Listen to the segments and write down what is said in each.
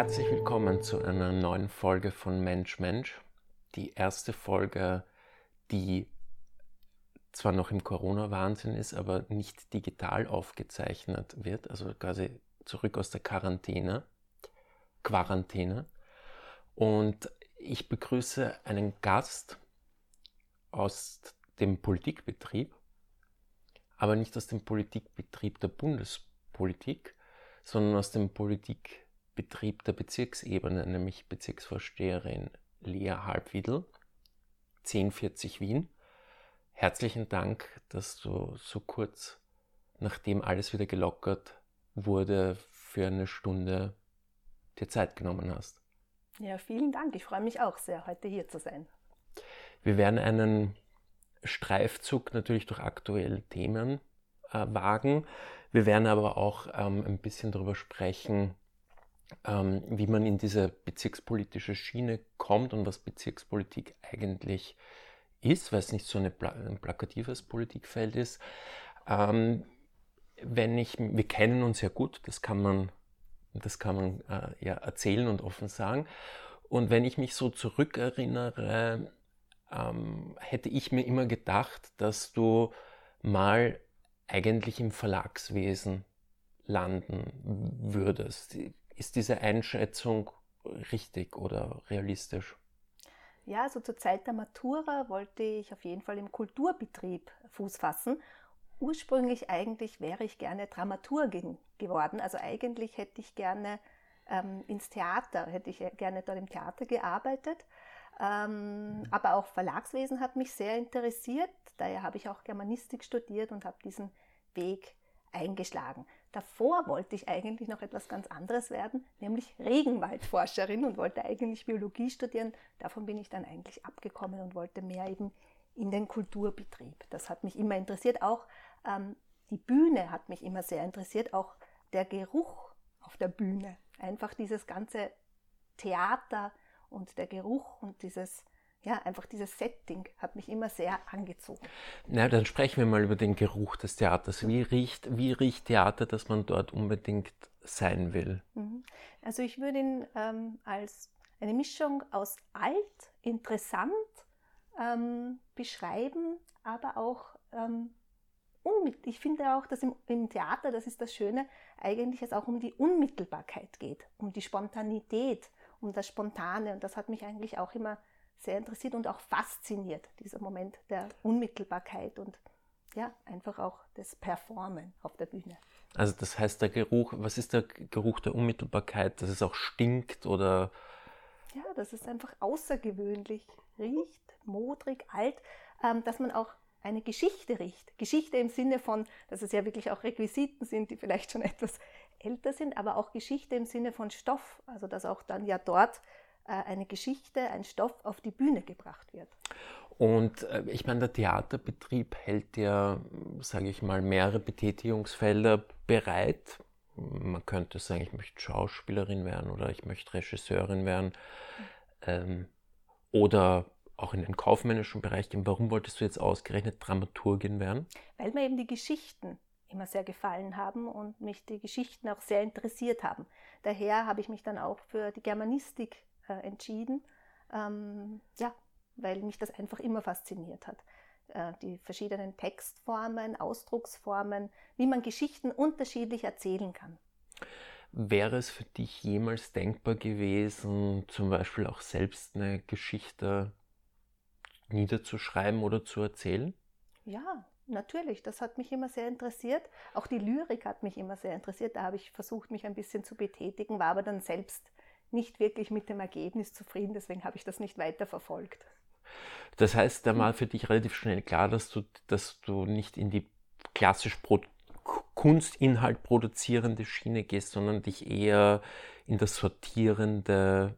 Herzlich willkommen zu einer neuen Folge von Mensch Mensch. Die erste Folge, die zwar noch im Corona-Wahnsinn ist, aber nicht digital aufgezeichnet wird, also quasi zurück aus der Quarantäne, Quarantäne. Und ich begrüße einen Gast aus dem Politikbetrieb, aber nicht aus dem Politikbetrieb der Bundespolitik, sondern aus dem Politikbetrieb der Bezirksebene, nämlich Bezirksvorsteherin Lea Halbwiedel, 1040 Wien. Herzlichen Dank, dass du so kurz, nachdem alles wieder gelockert wurde, für eine Stunde dir Zeit genommen hast. Ja, vielen Dank. Ich freue mich auch sehr, heute hier zu sein. Wir werden einen Streifzug natürlich durch aktuelle Themen äh, wagen. Wir werden aber auch ähm, ein bisschen darüber sprechen, ähm, wie man in diese bezirkspolitische Schiene kommt und was Bezirkspolitik eigentlich ist, weil es nicht so eine, ein plakatives Politikfeld ist. Ähm, wenn ich, wir kennen uns ja gut, das kann man, das kann man äh, ja erzählen und offen sagen. Und wenn ich mich so zurückerinnere, ähm, hätte ich mir immer gedacht, dass du mal eigentlich im Verlagswesen landen würdest. Ist diese Einschätzung richtig oder realistisch? Ja, also zur Zeit der Matura wollte ich auf jeden Fall im Kulturbetrieb Fuß fassen. Ursprünglich eigentlich wäre ich gerne Dramaturgin geworden. Also eigentlich hätte ich gerne ähm, ins Theater, hätte ich gerne dort im Theater gearbeitet. Ähm, aber auch Verlagswesen hat mich sehr interessiert. Daher habe ich auch Germanistik studiert und habe diesen Weg eingeschlagen. Davor wollte ich eigentlich noch etwas ganz anderes werden, nämlich Regenwaldforscherin und wollte eigentlich Biologie studieren. Davon bin ich dann eigentlich abgekommen und wollte mehr eben in den Kulturbetrieb. Das hat mich immer interessiert. Auch ähm, die Bühne hat mich immer sehr interessiert, auch der Geruch auf der Bühne. Einfach dieses ganze Theater, und der Geruch und dieses, ja, einfach dieses Setting hat mich immer sehr angezogen. Na, dann sprechen wir mal über den Geruch des Theaters. Wie riecht, wie riecht Theater, dass man dort unbedingt sein will? Mhm. Also ich würde ihn ähm, als eine Mischung aus alt, interessant ähm, beschreiben, aber auch ähm, ich finde auch, dass im, im, Theater, das ist das Schöne, eigentlich es auch um die Unmittelbarkeit geht, um die Spontanität, um das Spontane. Und das hat mich eigentlich auch immer sehr interessiert und auch fasziniert, dieser Moment der Unmittelbarkeit und ja, einfach auch das Performen auf der Bühne. Also das heißt, der Geruch, was ist der Geruch der Unmittelbarkeit, dass es auch stinkt oder? Ja, dass es einfach außergewöhnlich riecht, modrig, alt, ähm, dass man auch eine Geschichte riecht. Geschichte im Sinne von, dass es ja wirklich auch Requisiten sind, die vielleicht schon etwas älter sind, aber auch Geschichte im Sinne von Stoff, also dass auch dann ja dort eine Geschichte, ein Stoff auf die Bühne gebracht wird. Und äh, ich meine, der Theaterbetrieb hält ja, sage ich mal, mehrere Betätigungsfelder bereit. Man könnte sagen, ich möchte Schauspielerin werden oder ich möchte Regisseurin werden. Ähm, oder auch in den kaufmännischen Bereich gehen. Warum wolltest du jetzt ausgerechnet Dramaturgin werden? Weil mir eben die Geschichten immer sehr gefallen haben und mich die Geschichten auch sehr interessiert haben. Daher habe ich mich dann auch für die Germanistik äh, entschieden, ähm, ja, weil mich das einfach immer fasziniert hat. Äh, die verschiedenen Textformen, Ausdrucksformen, wie man Geschichten unterschiedlich erzählen kann. Wäre es für dich jemals denkbar gewesen, zum Beispiel auch selbst eine Geschichte niederzuschreiben oder zu erzählen? Ja, natürlich. Das hat mich immer sehr interessiert. Auch die Lyrik hat mich immer sehr interessiert. Da habe ich versucht, mich ein bisschen zu betätigen, war aber dann selbst nicht wirklich mit dem Ergebnis zufrieden. Deswegen habe ich das nicht weiter verfolgt. Das heißt, da war für dich relativ schnell klar, dass du, dass du nicht in die klassisch Pro Kunstinhalt produzierende Schiene gehst, sondern dich eher in das sortierende,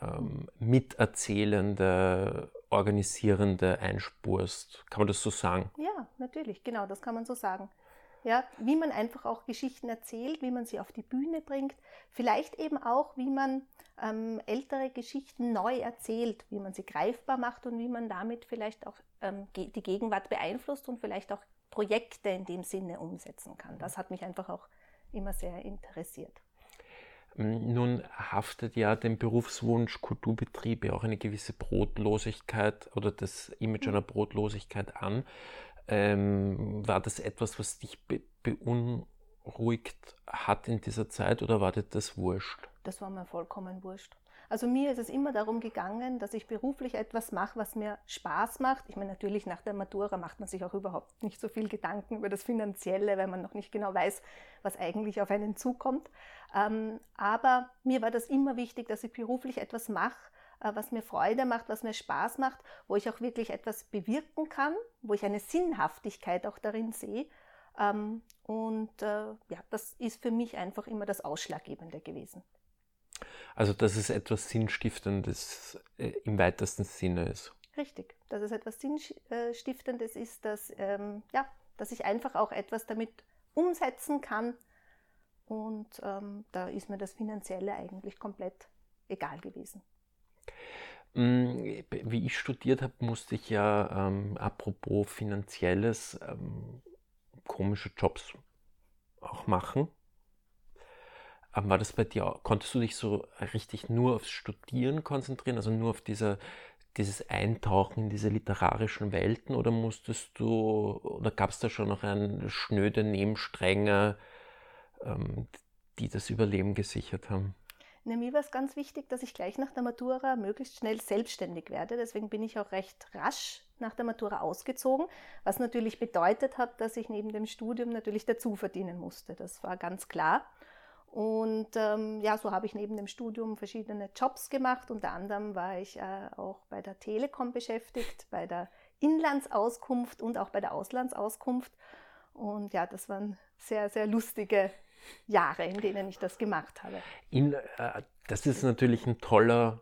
ähm, miterzählende organisierende einspurst. Kann man das so sagen? Ja, natürlich, genau, das kann man so sagen. Ja, wie man einfach auch Geschichten erzählt, wie man sie auf die Bühne bringt, vielleicht eben auch, wie man ähm, ältere Geschichten neu erzählt, wie man sie greifbar macht und wie man damit vielleicht auch ähm, die Gegenwart beeinflusst und vielleicht auch Projekte in dem Sinne umsetzen kann. Das hat mich einfach auch immer sehr interessiert. Nun haftet ja dem Berufswunsch Kulturbetriebe auch eine gewisse Brotlosigkeit oder das Image einer Brotlosigkeit an. Ähm, war das etwas, was dich be beunruhigt hat in dieser Zeit oder war dir das wurscht? Das war mir vollkommen wurscht. Also mir ist es immer darum gegangen, dass ich beruflich etwas mache, was mir Spaß macht. Ich meine, natürlich nach der Matura macht man sich auch überhaupt nicht so viel Gedanken über das Finanzielle, weil man noch nicht genau weiß, was eigentlich auf einen zukommt. Ähm, aber mir war das immer wichtig, dass ich beruflich etwas mache, was mir Freude macht, was mir Spaß macht, wo ich auch wirklich etwas bewirken kann, wo ich eine Sinnhaftigkeit auch darin sehe. Ähm, und äh, ja, das ist für mich einfach immer das Ausschlaggebende gewesen. Also, dass es etwas Sinnstiftendes äh, im weitesten Sinne ist. Richtig, dass es etwas Sinnstiftendes ist, dass, ähm, ja, dass ich einfach auch etwas damit umsetzen kann. Und ähm, da ist mir das Finanzielle eigentlich komplett egal gewesen. Mm, wie ich studiert habe, musste ich ja, ähm, apropos finanzielles, ähm, komische Jobs auch machen. Aber war das bei dir, konntest du dich so richtig nur aufs Studieren konzentrieren, also nur auf diese, dieses Eintauchen in diese literarischen Welten oder musstest du, oder gab es da schon noch eine schnöde Nebenstränge, ähm, die das Überleben gesichert haben? Na, mir war es ganz wichtig, dass ich gleich nach der Matura möglichst schnell selbstständig werde. Deswegen bin ich auch recht rasch nach der Matura ausgezogen, was natürlich bedeutet hat, dass ich neben dem Studium natürlich dazu verdienen musste. Das war ganz klar. Und ähm, ja, so habe ich neben dem Studium verschiedene Jobs gemacht. Unter anderem war ich äh, auch bei der Telekom beschäftigt, bei der Inlandsauskunft und auch bei der Auslandsauskunft. Und ja, das waren sehr, sehr lustige Jahre, in denen ich das gemacht habe. In, äh, das ist natürlich ein toller,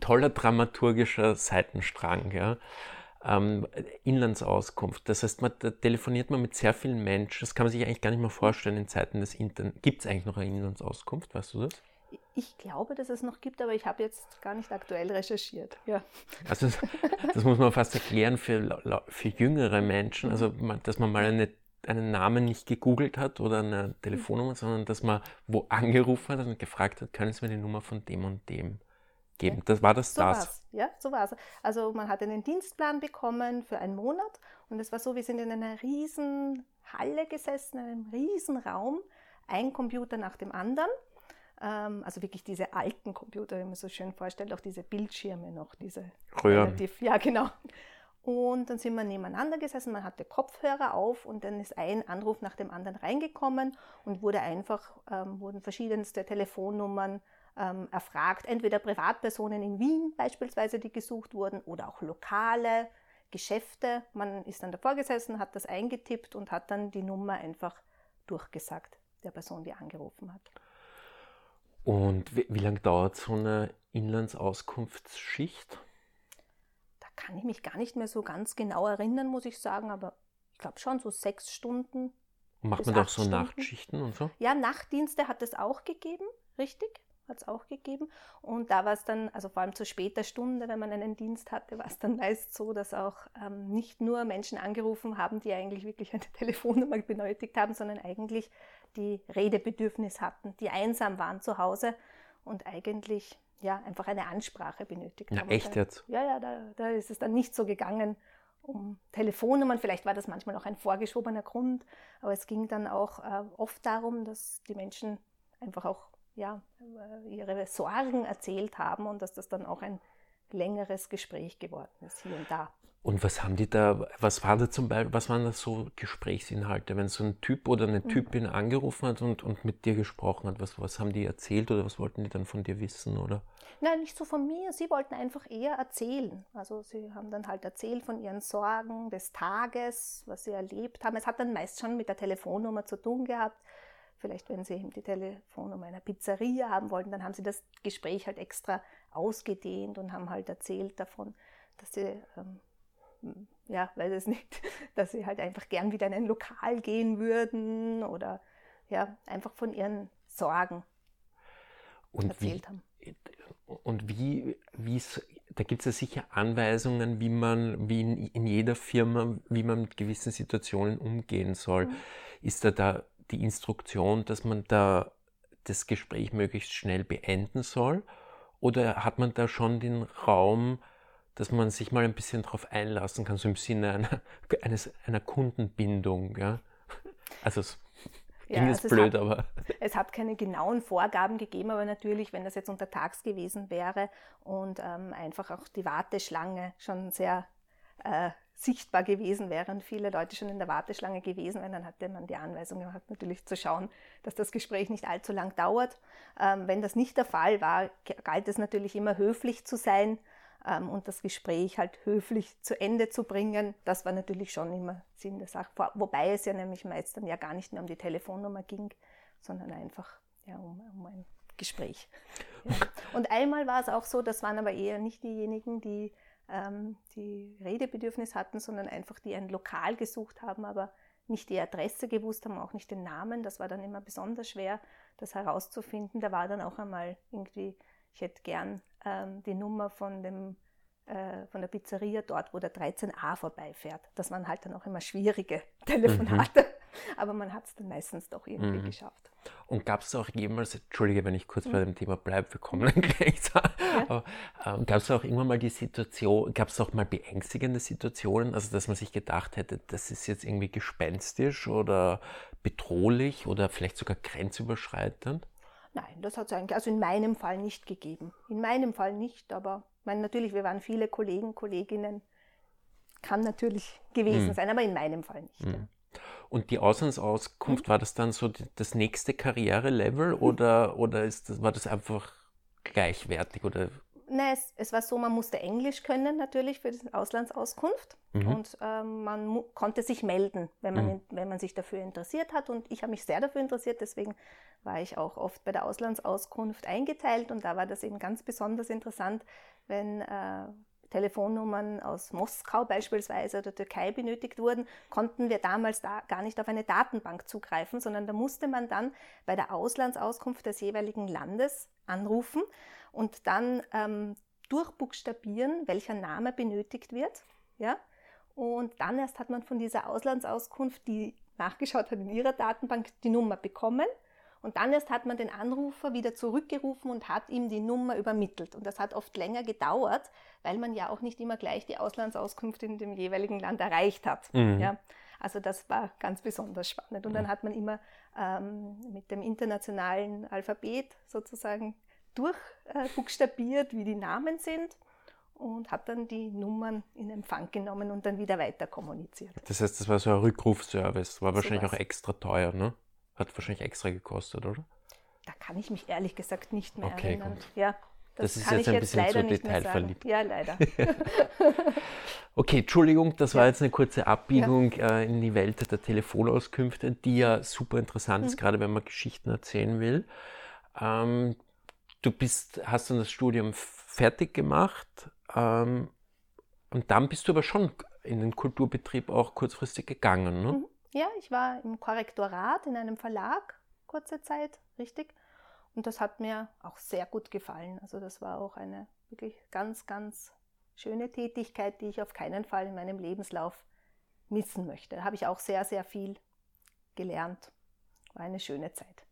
toller dramaturgischer Seitenstrang. Ja? ähm, Inlandsauskunft. Das heißt, man, da telefoniert man mit sehr vielen Menschen. Das kann man sich eigentlich gar nicht mehr vorstellen in Zeiten des Internets. Gibt es eigentlich noch eine Inlandsauskunft? Weißt du das? Ich glaube, dass es noch gibt, aber ich habe jetzt gar nicht aktuell recherchiert. Ja. Also das, das muss man fast erklären für, für jüngere Menschen, also dass man mal eine, einen Namen nicht gegoogelt hat oder eine Telefonnummer, sondern dass man wo angerufen hat und gefragt hat, können Sie mir die Nummer von dem und dem geben. Das war das so das. War's. Ja, so war es. Also man hat einen Dienstplan bekommen für einen Monat und es war so, wir sind in einer riesen Halle gesessen, in einem riesen Raum, ein Computer nach dem anderen. Ähm, also wirklich diese alten Computer, wie man so schön vorstellt, auch diese Bildschirme noch, diese Röhren. Relativ, ja, genau. Und dann sind wir nebeneinander gesessen, man hatte Kopfhörer auf und dann ist ein Anruf nach dem anderen reingekommen und wurde einfach, ähm, wurden verschiedenste Telefonnummern ähm, erfragt, entweder Privatpersonen in Wien beispielsweise, die gesucht wurden, oder auch lokale Geschäfte. Man ist dann davor gesessen, hat das eingetippt und hat dann die Nummer einfach durchgesagt der Person, die angerufen hat. Und wie, wie lange dauert so eine Inlandsauskunftsschicht? Kann ich mich gar nicht mehr so ganz genau erinnern, muss ich sagen, aber ich glaube schon so sechs Stunden. Macht man da auch so Stunden. Nachtschichten und so? Ja, Nachtdienste hat es auch gegeben, richtig hat es auch gegeben. Und da war es dann, also vor allem zu später Stunde, wenn man einen Dienst hatte, war es dann meist so, dass auch ähm, nicht nur Menschen angerufen haben, die eigentlich wirklich eine Telefonnummer benötigt haben, sondern eigentlich die Redebedürfnis hatten, die einsam waren zu Hause und eigentlich ja einfach eine Ansprache benötigt Na, haben. Echt da, jetzt? Ja, ja, da, da ist es dann nicht so gegangen um Telefonnummern. Vielleicht war das manchmal auch ein vorgeschobener Grund, aber es ging dann auch äh, oft darum, dass die Menschen einfach auch ja, äh, ihre Sorgen erzählt haben und dass das dann auch ein längeres Gespräch geworden ist, hier und da. Und was haben die da, was war da zum Beispiel, was waren da so Gesprächsinhalte, wenn so ein Typ oder eine mhm. Typin angerufen hat und, und mit dir gesprochen hat, was, was haben die erzählt oder was wollten die dann von dir wissen, oder? Nein, nicht so von mir, sie wollten einfach eher erzählen. Also sie haben dann halt erzählt von ihren Sorgen des Tages, was sie erlebt haben. Es hat dann meist schon mit der Telefonnummer zu tun gehabt Vielleicht, wenn Sie eben die Telefonnummer einer Pizzeria haben wollten, dann haben Sie das Gespräch halt extra ausgedehnt und haben halt erzählt davon, dass Sie, ähm, ja, weiß es nicht, dass Sie halt einfach gern wieder in ein Lokal gehen würden oder ja, einfach von Ihren Sorgen und erzählt wie, haben. Und wie, wie da gibt es ja sicher Anweisungen, wie man, wie in, in, jeder Firma, wie man mit gewissen Situationen umgehen soll. Mhm. Ist da da die Instruktion, dass man da das Gespräch möglichst schnell beenden soll? Oder hat man da schon den Raum, dass man sich mal ein bisschen darauf einlassen kann, so im Sinne einer, eines, einer Kundenbindung? Ja? Also es ja, also blöd, hat, aber. Es hat keine genauen Vorgaben gegeben, aber natürlich, wenn das jetzt untertags gewesen wäre und ähm, einfach auch die Warteschlange schon sehr äh, sichtbar gewesen wäre und viele Leute schon in der Warteschlange gewesen wären, dann hatte man die Anweisung gehabt, natürlich zu schauen, dass das Gespräch nicht allzu lang dauert. Ähm, wenn das nicht der Fall war, galt es natürlich immer höflich zu sein ähm, und das Gespräch halt höflich zu Ende zu bringen. Das war natürlich schon immer Sinn der Sache. Wobei es ja nämlich meist dann ja gar nicht mehr um die Telefonnummer ging, sondern einfach ja, um, um ein Gespräch. Ja. Und einmal war es auch so, das waren aber eher nicht diejenigen, die ähm, die Redebedürfnis hatten, sondern einfach die ein Lokal gesucht haben, aber nicht die Adresse gewusst haben, auch nicht den Namen. Das war dann immer besonders schwer, das herauszufinden. Da war dann auch einmal irgendwie, ich hätte gern ähm, die Nummer von dem äh, von der Pizzeria dort, wo der 13a vorbeifährt. Das waren halt dann auch immer schwierige Telefonate, mhm. aber man hat es dann meistens doch irgendwie mhm. geschafft. Und gab es auch jemals, entschuldige, wenn ich kurz mhm. bei dem Thema bleibe, wir kommen dann gleich, ja. ähm, gab es auch irgendwann mal die Situation, gab es auch mal beängstigende Situationen, also dass man sich gedacht hätte, das ist jetzt irgendwie gespenstisch oder bedrohlich oder vielleicht sogar grenzüberschreitend? Nein, das hat es eigentlich, also in meinem Fall nicht gegeben. In meinem Fall nicht, aber meine, natürlich, wir waren viele Kollegen, Kolleginnen, kann natürlich gewesen mhm. sein, aber in meinem Fall nicht. Mhm. Ja. Und die Auslandsauskunft, mhm. war das dann so das nächste Karrierelevel oder, oder ist das, war das einfach gleichwertig? Oder Nein, es, es, war so, man musste Englisch können natürlich für die Auslandsauskunft mhm. und ähm, man konnte sich melden, wenn man, mhm. wenn man sich dafür interessiert hat. Und ich habe mich sehr dafür interessiert, deswegen war ich auch oft bei der Auslandsauskunft eingeteilt und da war das eben ganz besonders interessant, wenn äh, Telefonnummern aus Moskau beispielsweise oder Türkei benötigt wurden, konnten wir damals da gar nicht auf eine Datenbank zugreifen, sondern da musste man dann bei der Auslandsauskunft des jeweiligen Landes anrufen und dann ähm, durchbuchstabieren, welcher Name benötigt wird. Ja? Und dann erst hat man von dieser Auslandsauskunft, die nachgeschaut hat in ihrer Datenbank, die Nummer bekommen. Und dann erst hat man den Anrufer wieder zurückgerufen und hat ihm die Nummer übermittelt. Und das hat oft länger gedauert, weil man ja auch nicht immer gleich die Auslandsauskunft in dem jeweiligen Land erreicht hat. Mhm. Ja? Also das war ganz besonders spannend. Und dann mhm. hat man immer ähm, mit dem internationalen Alphabet sozusagen durchbuchstabiert, äh, wie die Namen sind und hat dann die Nummern in Empfang genommen und dann wieder weiter kommuniziert. Das heißt, das war so ein Rückrufservice, war wahrscheinlich so auch extra teuer, ne? Hat wahrscheinlich extra gekostet, oder? Da kann ich mich ehrlich gesagt nicht mehr okay, erinnern. Gut. Ja, das, das ist jetzt ein bisschen zu detailverliebt. Ja, leider. okay, Entschuldigung, das war jetzt eine kurze Abbiegung ja. äh, in die Welt der Telefonauskünfte, die ja super interessant mhm. ist, gerade wenn man Geschichten erzählen will. Ähm, du bist, hast dann das Studium fertig gemacht ähm, und dann bist du aber schon in den Kulturbetrieb auch kurzfristig gegangen. Ne? Mhm. Ja, ich war im Korrektorat in einem Verlag kurze Zeit, richtig. Und das hat mir auch sehr gut gefallen. Also das war auch eine wirklich ganz, ganz schöne Tätigkeit, die ich auf keinen Fall in meinem Lebenslauf missen möchte. Da habe ich auch sehr, sehr viel gelernt. War eine schöne Zeit.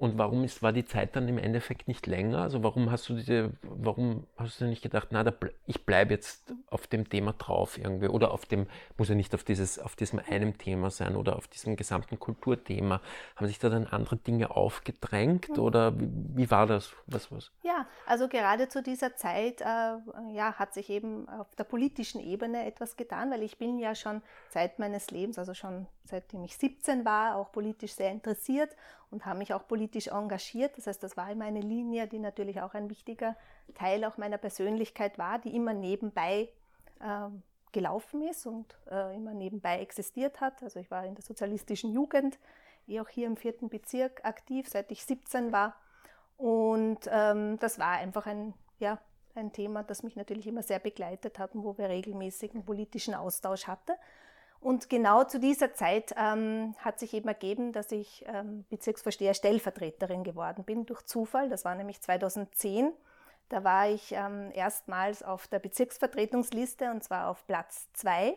Und warum ist, war die Zeit dann im Endeffekt nicht länger? Also warum hast du diese, warum hast du nicht gedacht, na, da, ich bleibe jetzt auf dem Thema drauf irgendwie oder auf dem, muss ja nicht auf dieses, auf diesem einen Thema sein oder auf diesem gesamten Kulturthema. Haben sich da dann andere Dinge aufgedrängt mhm. oder wie, wie, war das? Was, was? Ja, also gerade zu dieser Zeit äh, ja, hat sich eben auf der politischen Ebene etwas getan, weil ich bin ja schon seit meines Lebens, also schon seitdem ich 17 war, auch politisch sehr interessiert und habe mich auch politisch engagiert. Das heißt, das war immer eine Linie, die natürlich auch ein wichtiger Teil auch meiner Persönlichkeit war, die immer nebenbei äh, gelaufen ist und äh, immer nebenbei existiert hat. Also ich war in der sozialistischen Jugend, eh auch hier im vierten Bezirk aktiv, seit ich 17 war. Und ähm, das war einfach ein, ja, ein Thema, das mich natürlich immer sehr begleitet hat und wo wir regelmäßigen politischen Austausch hatten. Und genau zu dieser Zeit ähm, hat sich eben ergeben, dass ich ähm, Bezirksvorsteher Stellvertreterin geworden bin durch Zufall. Das war nämlich 2010. Da war ich ähm, erstmals auf der Bezirksvertretungsliste und zwar auf Platz 2.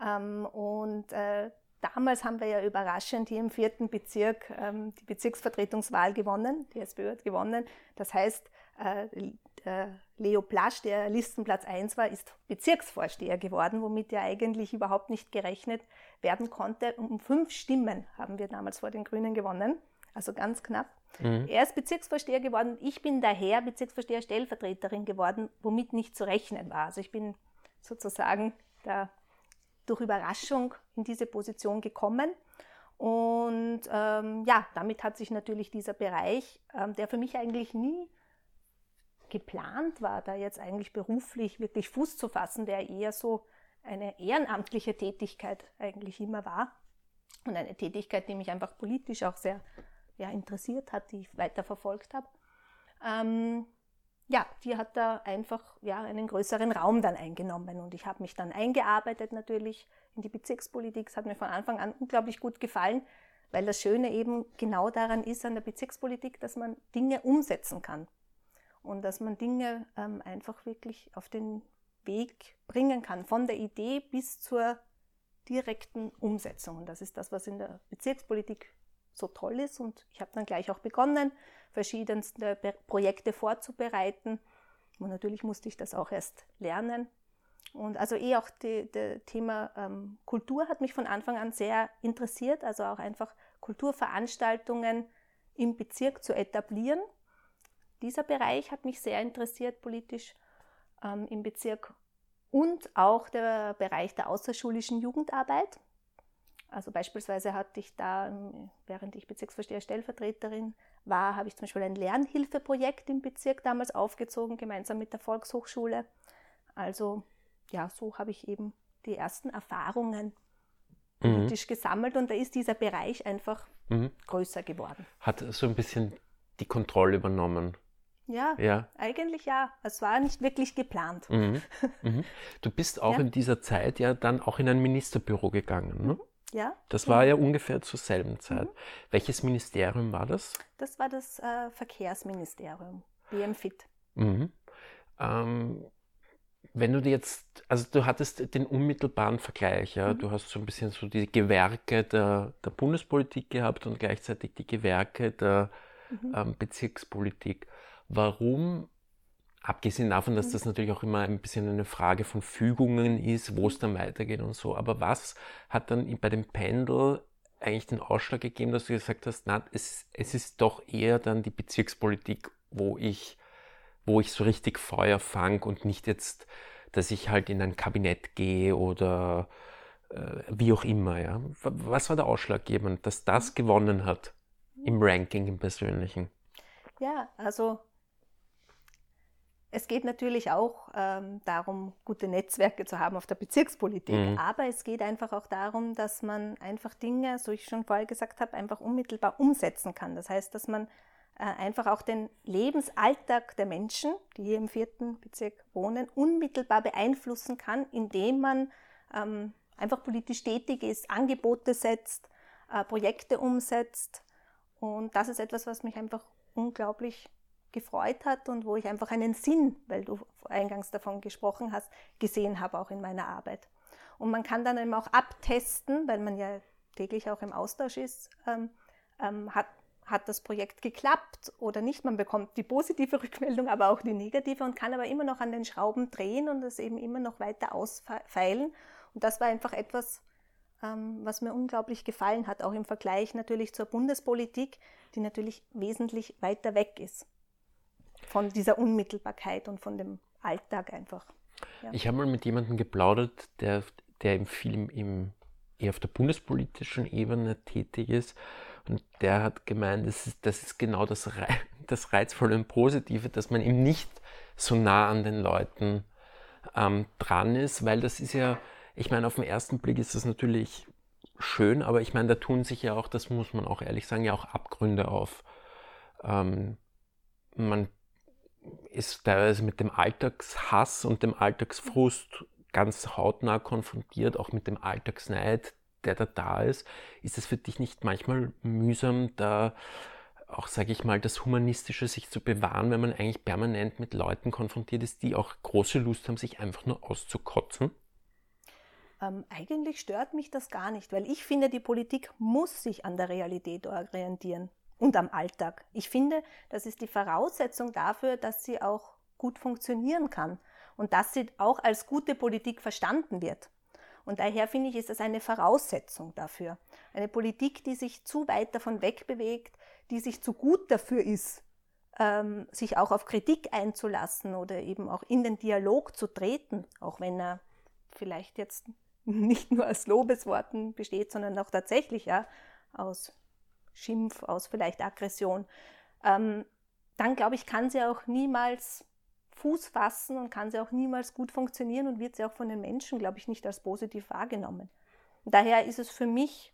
Ähm, und äh, damals haben wir ja überraschend hier im vierten Bezirk ähm, die Bezirksvertretungswahl gewonnen. Die SPÖ hat gewonnen. Das heißt, äh, äh, Leo Plasch, der Listenplatz 1 war, ist Bezirksvorsteher geworden, womit ja eigentlich überhaupt nicht gerechnet werden konnte. Um fünf Stimmen haben wir damals vor den Grünen gewonnen, also ganz knapp. Mhm. Er ist Bezirksvorsteher geworden. Ich bin daher Bezirksvorsteher Stellvertreterin geworden, womit nicht zu rechnen war. Also ich bin sozusagen da durch Überraschung in diese Position gekommen. Und ähm, ja, damit hat sich natürlich dieser Bereich, ähm, der für mich eigentlich nie geplant war, da jetzt eigentlich beruflich wirklich Fuß zu fassen, der eher so eine ehrenamtliche Tätigkeit eigentlich immer war und eine Tätigkeit, die mich einfach politisch auch sehr ja, interessiert hat, die ich weiter verfolgt habe. Ähm, ja, die hat da einfach ja, einen größeren Raum dann eingenommen und ich habe mich dann eingearbeitet natürlich in die Bezirkspolitik. Es hat mir von Anfang an unglaublich gut gefallen, weil das Schöne eben genau daran ist an der Bezirkspolitik, dass man Dinge umsetzen kann und dass man Dinge ähm, einfach wirklich auf den Weg bringen kann, von der Idee bis zur direkten Umsetzung. Und das ist das, was in der Bezirkspolitik so toll ist. Und ich habe dann gleich auch begonnen, verschiedenste Projekte vorzubereiten. Und natürlich musste ich das auch erst lernen. Und also eh auch das Thema ähm, Kultur hat mich von Anfang an sehr interessiert, also auch einfach Kulturveranstaltungen im Bezirk zu etablieren dieser Bereich hat mich sehr interessiert politisch ähm, im Bezirk und auch der Bereich der außerschulischen Jugendarbeit. Also beispielsweise hatte ich da, ähm, während ich Bezirksvorsteher Stellvertreterin war, habe ich zum Beispiel ein Lernhilfeprojekt im Bezirk damals aufgezogen, gemeinsam mit der Volkshochschule. Also ja, so habe ich eben die ersten Erfahrungen mhm. politisch gesammelt und da ist dieser Bereich einfach mhm. größer geworden. Hat so ein bisschen die Kontrolle übernommen ja, ja, eigentlich ja. Es war nicht wirklich geplant. Mhm. Mhm. Du bist auch ja. in dieser Zeit ja dann auch in ein Ministerbüro gegangen. Ne? Mhm. Ja. Das ja. war ja ungefähr zur selben Zeit. Mhm. Welches Ministerium war das? Das war das äh, Verkehrsministerium, BMFIT. Mhm. Ähm, wenn du jetzt, also du hattest den unmittelbaren Vergleich, ja, mhm. du hast so ein bisschen so die Gewerke der, der Bundespolitik gehabt und gleichzeitig die Gewerke der mhm. ähm, Bezirkspolitik. Warum, abgesehen davon, dass das natürlich auch immer ein bisschen eine Frage von Fügungen ist, wo es dann weitergeht und so, aber was hat dann bei dem Pendel eigentlich den Ausschlag gegeben, dass du gesagt hast, na, es, es ist doch eher dann die Bezirkspolitik, wo ich, wo ich so richtig Feuer fange und nicht jetzt, dass ich halt in ein Kabinett gehe oder äh, wie auch immer. Ja? Was war der Ausschlaggebend, dass das gewonnen hat im Ranking, im Persönlichen? Ja, also es geht natürlich auch ähm, darum, gute Netzwerke zu haben auf der Bezirkspolitik, mhm. aber es geht einfach auch darum, dass man einfach Dinge, so ich schon vorher gesagt habe, einfach unmittelbar umsetzen kann. Das heißt, dass man äh, einfach auch den Lebensalltag der Menschen, die hier im vierten Bezirk wohnen, unmittelbar beeinflussen kann, indem man ähm, einfach politisch tätig ist, Angebote setzt, äh, Projekte umsetzt. Und das ist etwas, was mich einfach unglaublich gefreut hat und wo ich einfach einen Sinn, weil du eingangs davon gesprochen hast, gesehen habe auch in meiner Arbeit. Und man kann dann eben auch abtesten, weil man ja täglich auch im Austausch ist, ähm, ähm, hat, hat das Projekt geklappt oder nicht. Man bekommt die positive Rückmeldung, aber auch die negative und kann aber immer noch an den Schrauben drehen und das eben immer noch weiter ausfeilen. Und das war einfach etwas, ähm, was mir unglaublich gefallen hat, auch im Vergleich natürlich zur Bundespolitik, die natürlich wesentlich weiter weg ist von dieser Unmittelbarkeit und von dem Alltag einfach. Ja. Ich habe mal mit jemandem geplaudert, der, der im Film im, eher auf der bundespolitischen Ebene tätig ist. Und der hat gemeint, das ist, das ist genau das, das Reizvolle und Positive, dass man eben nicht so nah an den Leuten ähm, dran ist, weil das ist ja, ich meine, auf den ersten Blick ist das natürlich schön, aber ich meine, da tun sich ja auch, das muss man auch ehrlich sagen, ja auch Abgründe auf. Ähm, man ist teilweise mit dem Alltagshass und dem Alltagsfrust ganz hautnah konfrontiert, auch mit dem Alltagsneid, der da da ist. Ist es für dich nicht manchmal mühsam, da auch, sage ich mal, das Humanistische sich zu bewahren, wenn man eigentlich permanent mit Leuten konfrontiert ist, die auch große Lust haben, sich einfach nur auszukotzen? Ähm, eigentlich stört mich das gar nicht, weil ich finde, die Politik muss sich an der Realität orientieren und am Alltag. Ich finde, das ist die Voraussetzung dafür, dass sie auch gut funktionieren kann und dass sie auch als gute Politik verstanden wird. Und daher finde ich, ist das eine Voraussetzung dafür. Eine Politik, die sich zu weit davon wegbewegt, die sich zu gut dafür ist, ähm, sich auch auf Kritik einzulassen oder eben auch in den Dialog zu treten, auch wenn er vielleicht jetzt nicht nur aus Lobesworten besteht, sondern auch tatsächlich ja, aus Schimpf, aus vielleicht Aggression, ähm, dann glaube ich, kann sie auch niemals Fuß fassen und kann sie auch niemals gut funktionieren und wird sie auch von den Menschen, glaube ich, nicht als positiv wahrgenommen. daher ist es für mich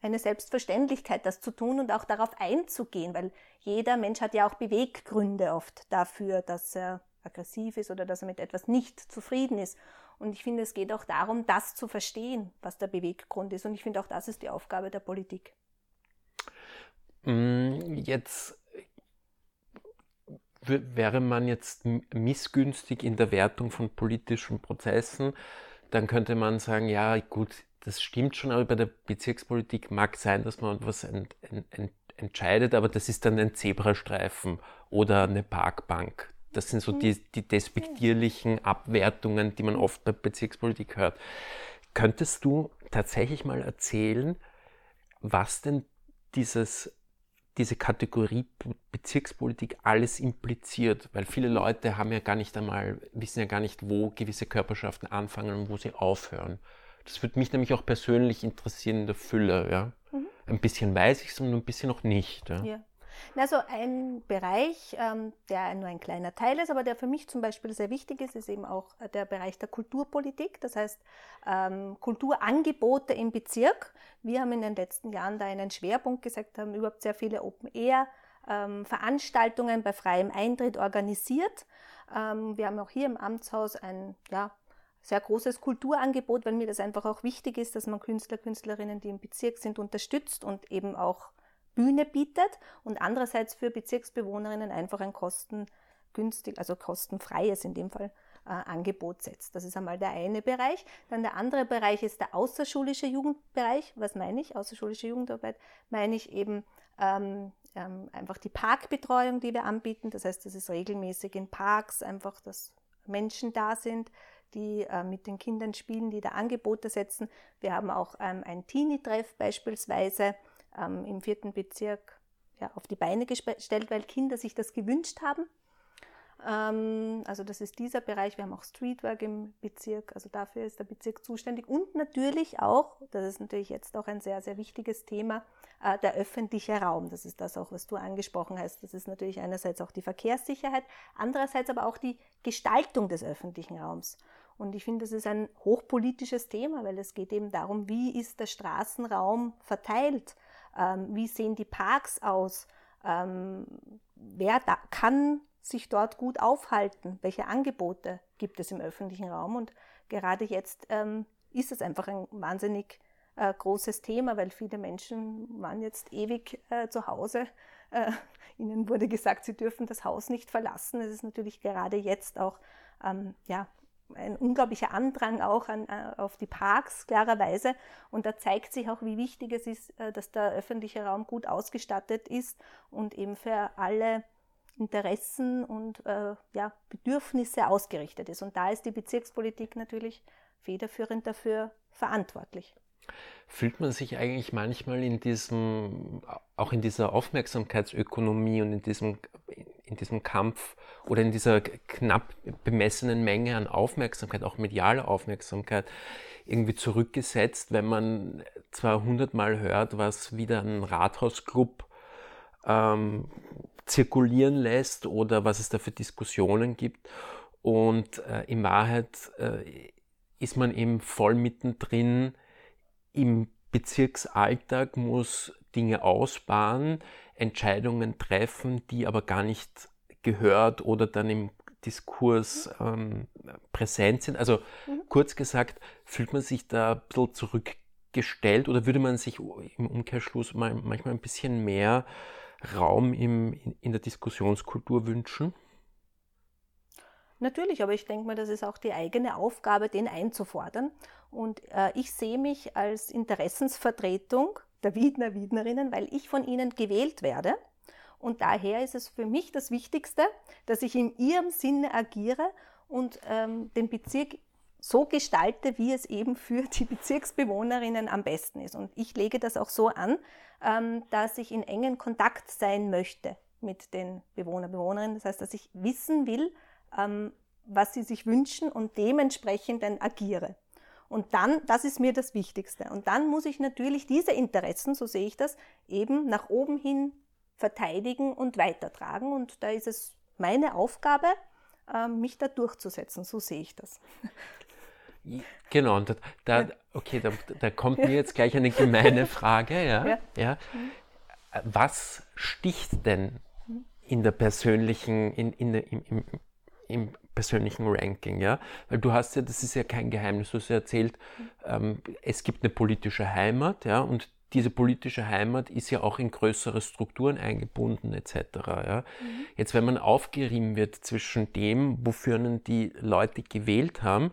eine Selbstverständlichkeit, das zu tun und auch darauf einzugehen, weil jeder Mensch hat ja auch Beweggründe oft dafür, dass er aggressiv ist oder dass er mit etwas nicht zufrieden ist. Und ich finde, es geht auch darum, das zu verstehen, was der Beweggrund ist. Und ich finde, auch das ist die Aufgabe der Politik. Mm, jetzt wäre man jetzt missgünstig in der Wertung von politischen Prozessen, dann könnte man sagen, ja gut, das stimmt schon, aber bei der Bezirkspolitik mag sein, dass man was ent, ent, ent, entscheidet, aber das ist dann ein Zebrastreifen oder eine Parkbank. Das sind so mhm. die, die despektierlichen Abwertungen, die man oft bei Bezirkspolitik hört. Könntest du tatsächlich mal erzählen, was denn dieses diese Kategorie Bezirkspolitik alles impliziert, weil viele Leute haben ja gar nicht einmal, wissen ja gar nicht, wo gewisse Körperschaften anfangen und wo sie aufhören. Das würde mich nämlich auch persönlich interessieren in der Fülle. Ja? Mhm. Ein bisschen weiß ich es und ein bisschen noch nicht. Ja. ja. Also ein Bereich, ähm, der nur ein kleiner Teil ist, aber der für mich zum Beispiel sehr wichtig ist, ist eben auch äh, der Bereich der Kulturpolitik, das heißt ähm, Kulturangebote im Bezirk. Wir haben in den letzten Jahren da einen Schwerpunkt gesagt, haben überhaupt sehr viele Open-Air. Ähm, bei freiem Eintritt organisiert. wir haben auch hier im Amtshaus ein ja, sehr großes Kulturangebot, weil mir das einfach auch wichtig ist, dass man Künstler, Künstlerinnen, die im Bezirk sind, unterstützt und eben auch Bühne bietet und andererseits für Bezirksbewohnerinnen einfach ein kostengünstig, also kostenfreies in dem Fall äh, Angebot setzt. Das ist einmal der eine Bereich. Dann der andere Bereich ist der außerschulische Jugendbereich. Was meine ich? Außerschulische Jugendarbeit meine ich eben ähm, ähm, einfach die Parkbetreuung, die wir anbieten. Das heißt, das ist regelmäßig in Parks einfach, dass Menschen da sind, die äh, mit den Kindern spielen, die da Angebote setzen. Wir haben auch ähm, ein Teenie-Treff beispielsweise ähm, im vierten Bezirk ja, auf die Beine gestellt, weil Kinder sich das gewünscht haben. Ähm, also das ist dieser Bereich. Wir haben auch Streetwork im Bezirk, also dafür ist der Bezirk zuständig. Und natürlich auch, das ist natürlich jetzt auch ein sehr, sehr wichtiges Thema, äh, der öffentliche Raum. Das ist das auch, was du angesprochen hast. Das ist natürlich einerseits auch die Verkehrssicherheit, andererseits aber auch die Gestaltung des öffentlichen Raums. Und ich finde, das ist ein hochpolitisches Thema, weil es geht eben darum, wie ist der Straßenraum verteilt ähm, wie sehen die Parks aus, ähm, wer da, kann sich dort gut aufhalten, welche Angebote gibt es im öffentlichen Raum. Und gerade jetzt ähm, ist es einfach ein wahnsinnig äh, großes Thema, weil viele Menschen waren jetzt ewig äh, zu Hause. Äh, ihnen wurde gesagt, sie dürfen das Haus nicht verlassen. Es ist natürlich gerade jetzt auch ähm, ja, ein unglaublicher Andrang auch an, äh, auf die Parks, klarerweise. Und da zeigt sich auch, wie wichtig es ist, äh, dass der öffentliche Raum gut ausgestattet ist und eben für alle Interessen und äh, ja, Bedürfnisse ausgerichtet ist. Und da ist die Bezirkspolitik natürlich federführend dafür verantwortlich. Fühlt man sich eigentlich manchmal in diesem, auch in dieser Aufmerksamkeitsökonomie und in diesem, in diesem Kampf oder in dieser knapp bemessenen Menge an Aufmerksamkeit, auch medialer Aufmerksamkeit, irgendwie zurückgesetzt, wenn man zwar hundertmal hört, was wieder ein Rathausclub ähm, zirkulieren lässt oder was es da für Diskussionen gibt. Und äh, in Wahrheit äh, ist man eben voll mittendrin im Bezirksalltag, muss Dinge ausbauen, Entscheidungen treffen, die aber gar nicht gehört oder dann im Diskurs ähm, präsent sind. Also mhm. kurz gesagt, fühlt man sich da ein bisschen zurückgestellt oder würde man sich im Umkehrschluss mal, manchmal ein bisschen mehr Raum im, in der Diskussionskultur wünschen? Natürlich, aber ich denke mal, das ist auch die eigene Aufgabe, den einzufordern. Und äh, ich sehe mich als Interessensvertretung der Wiedner, Wiednerinnen, weil ich von ihnen gewählt werde. Und daher ist es für mich das Wichtigste, dass ich in ihrem Sinne agiere und ähm, den Bezirk so gestalte, wie es eben für die Bezirksbewohnerinnen am besten ist. Und ich lege das auch so an, ähm, dass ich in engen Kontakt sein möchte mit den Bewohner, Bewohnerinnen. Das heißt, dass ich wissen will, was sie sich wünschen und dementsprechend dann agiere. Und dann, das ist mir das Wichtigste. Und dann muss ich natürlich diese Interessen, so sehe ich das, eben nach oben hin verteidigen und weitertragen. Und da ist es meine Aufgabe, ähm, mich da durchzusetzen. So sehe ich das. Genau, und da, okay, da, da kommt mir jetzt gleich eine gemeine Frage. Ja, ja. ja. Was sticht denn in der persönlichen, in, in der, im, im, im persönlichen Ranking, ja? Weil du hast ja, das ist ja kein Geheimnis, du hast ja erzählt, ähm, es gibt eine politische Heimat, ja, und diese politische Heimat ist ja auch in größere Strukturen eingebunden, etc. Ja? Mhm. Jetzt, wenn man aufgerieben wird zwischen dem, wofür die Leute gewählt haben,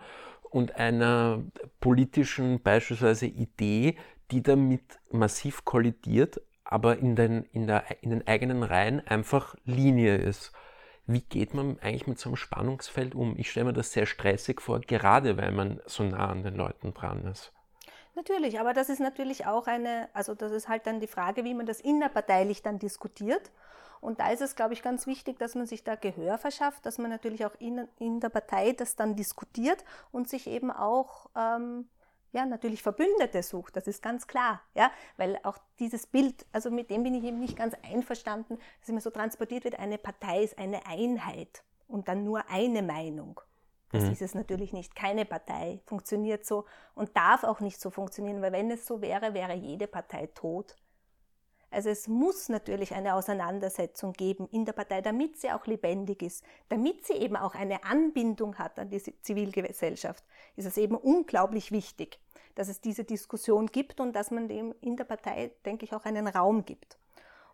und einer politischen beispielsweise Idee, die damit massiv kollidiert, aber in den, in, der, in den eigenen Reihen einfach Linie ist. Wie geht man eigentlich mit so einem Spannungsfeld um? Ich stelle mir das sehr stressig vor, gerade weil man so nah an den Leuten dran ist. Natürlich, aber das ist natürlich auch eine, also das ist halt dann die Frage, wie man das innerparteilich dann diskutiert. Und da ist es, glaube ich, ganz wichtig, dass man sich da Gehör verschafft, dass man natürlich auch in, in der Partei das dann diskutiert und sich eben auch ähm, ja, natürlich Verbündete sucht, das ist ganz klar, ja, weil auch dieses Bild, also mit dem bin ich eben nicht ganz einverstanden, dass immer so transportiert wird, eine Partei ist eine Einheit und dann nur eine Meinung. Das mhm. ist es natürlich nicht. Keine Partei funktioniert so und darf auch nicht so funktionieren, weil wenn es so wäre, wäre jede Partei tot. Also es muss natürlich eine Auseinandersetzung geben in der Partei, damit sie auch lebendig ist, damit sie eben auch eine Anbindung hat an die Zivilgesellschaft. Ist es eben unglaublich wichtig, dass es diese Diskussion gibt und dass man dem in der Partei, denke ich, auch einen Raum gibt.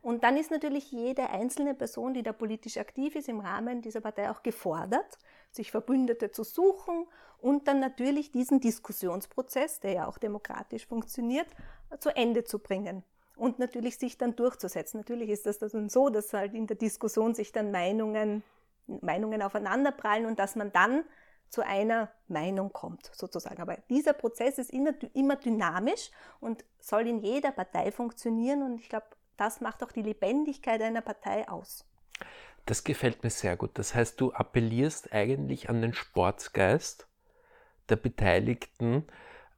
Und dann ist natürlich jede einzelne Person, die da politisch aktiv ist, im Rahmen dieser Partei auch gefordert, sich Verbündete zu suchen und dann natürlich diesen Diskussionsprozess, der ja auch demokratisch funktioniert, zu Ende zu bringen und natürlich sich dann durchzusetzen. Natürlich ist das dann so, dass halt in der Diskussion sich dann Meinungen, Meinungen aufeinanderprallen und dass man dann zu einer Meinung kommt, sozusagen. Aber dieser Prozess ist immer dynamisch und soll in jeder Partei funktionieren und ich glaube, das macht auch die Lebendigkeit einer Partei aus. Das gefällt mir sehr gut. Das heißt, du appellierst eigentlich an den Sportsgeist der Beteiligten,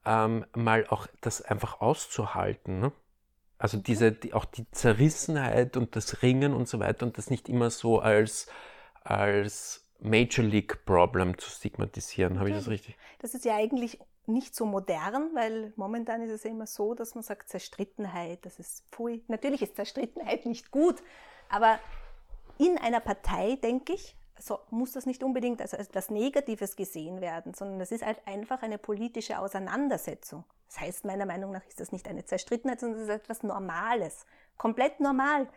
ähm, mal auch das einfach auszuhalten. Ne? Also diese, die, auch die Zerrissenheit und das Ringen und so weiter und das nicht immer so als, als Major League Problem zu stigmatisieren. Habe ich das richtig? Das ist ja eigentlich nicht so modern, weil momentan ist es ja immer so, dass man sagt Zerstrittenheit, das ist pfui. Natürlich ist Zerstrittenheit nicht gut, aber in einer Partei, denke ich, so muss das nicht unbedingt als etwas Negatives gesehen werden, sondern das ist halt einfach eine politische Auseinandersetzung. Das heißt, meiner Meinung nach ist das nicht eine Zerstrittenheit, sondern es ist etwas Normales, komplett normal.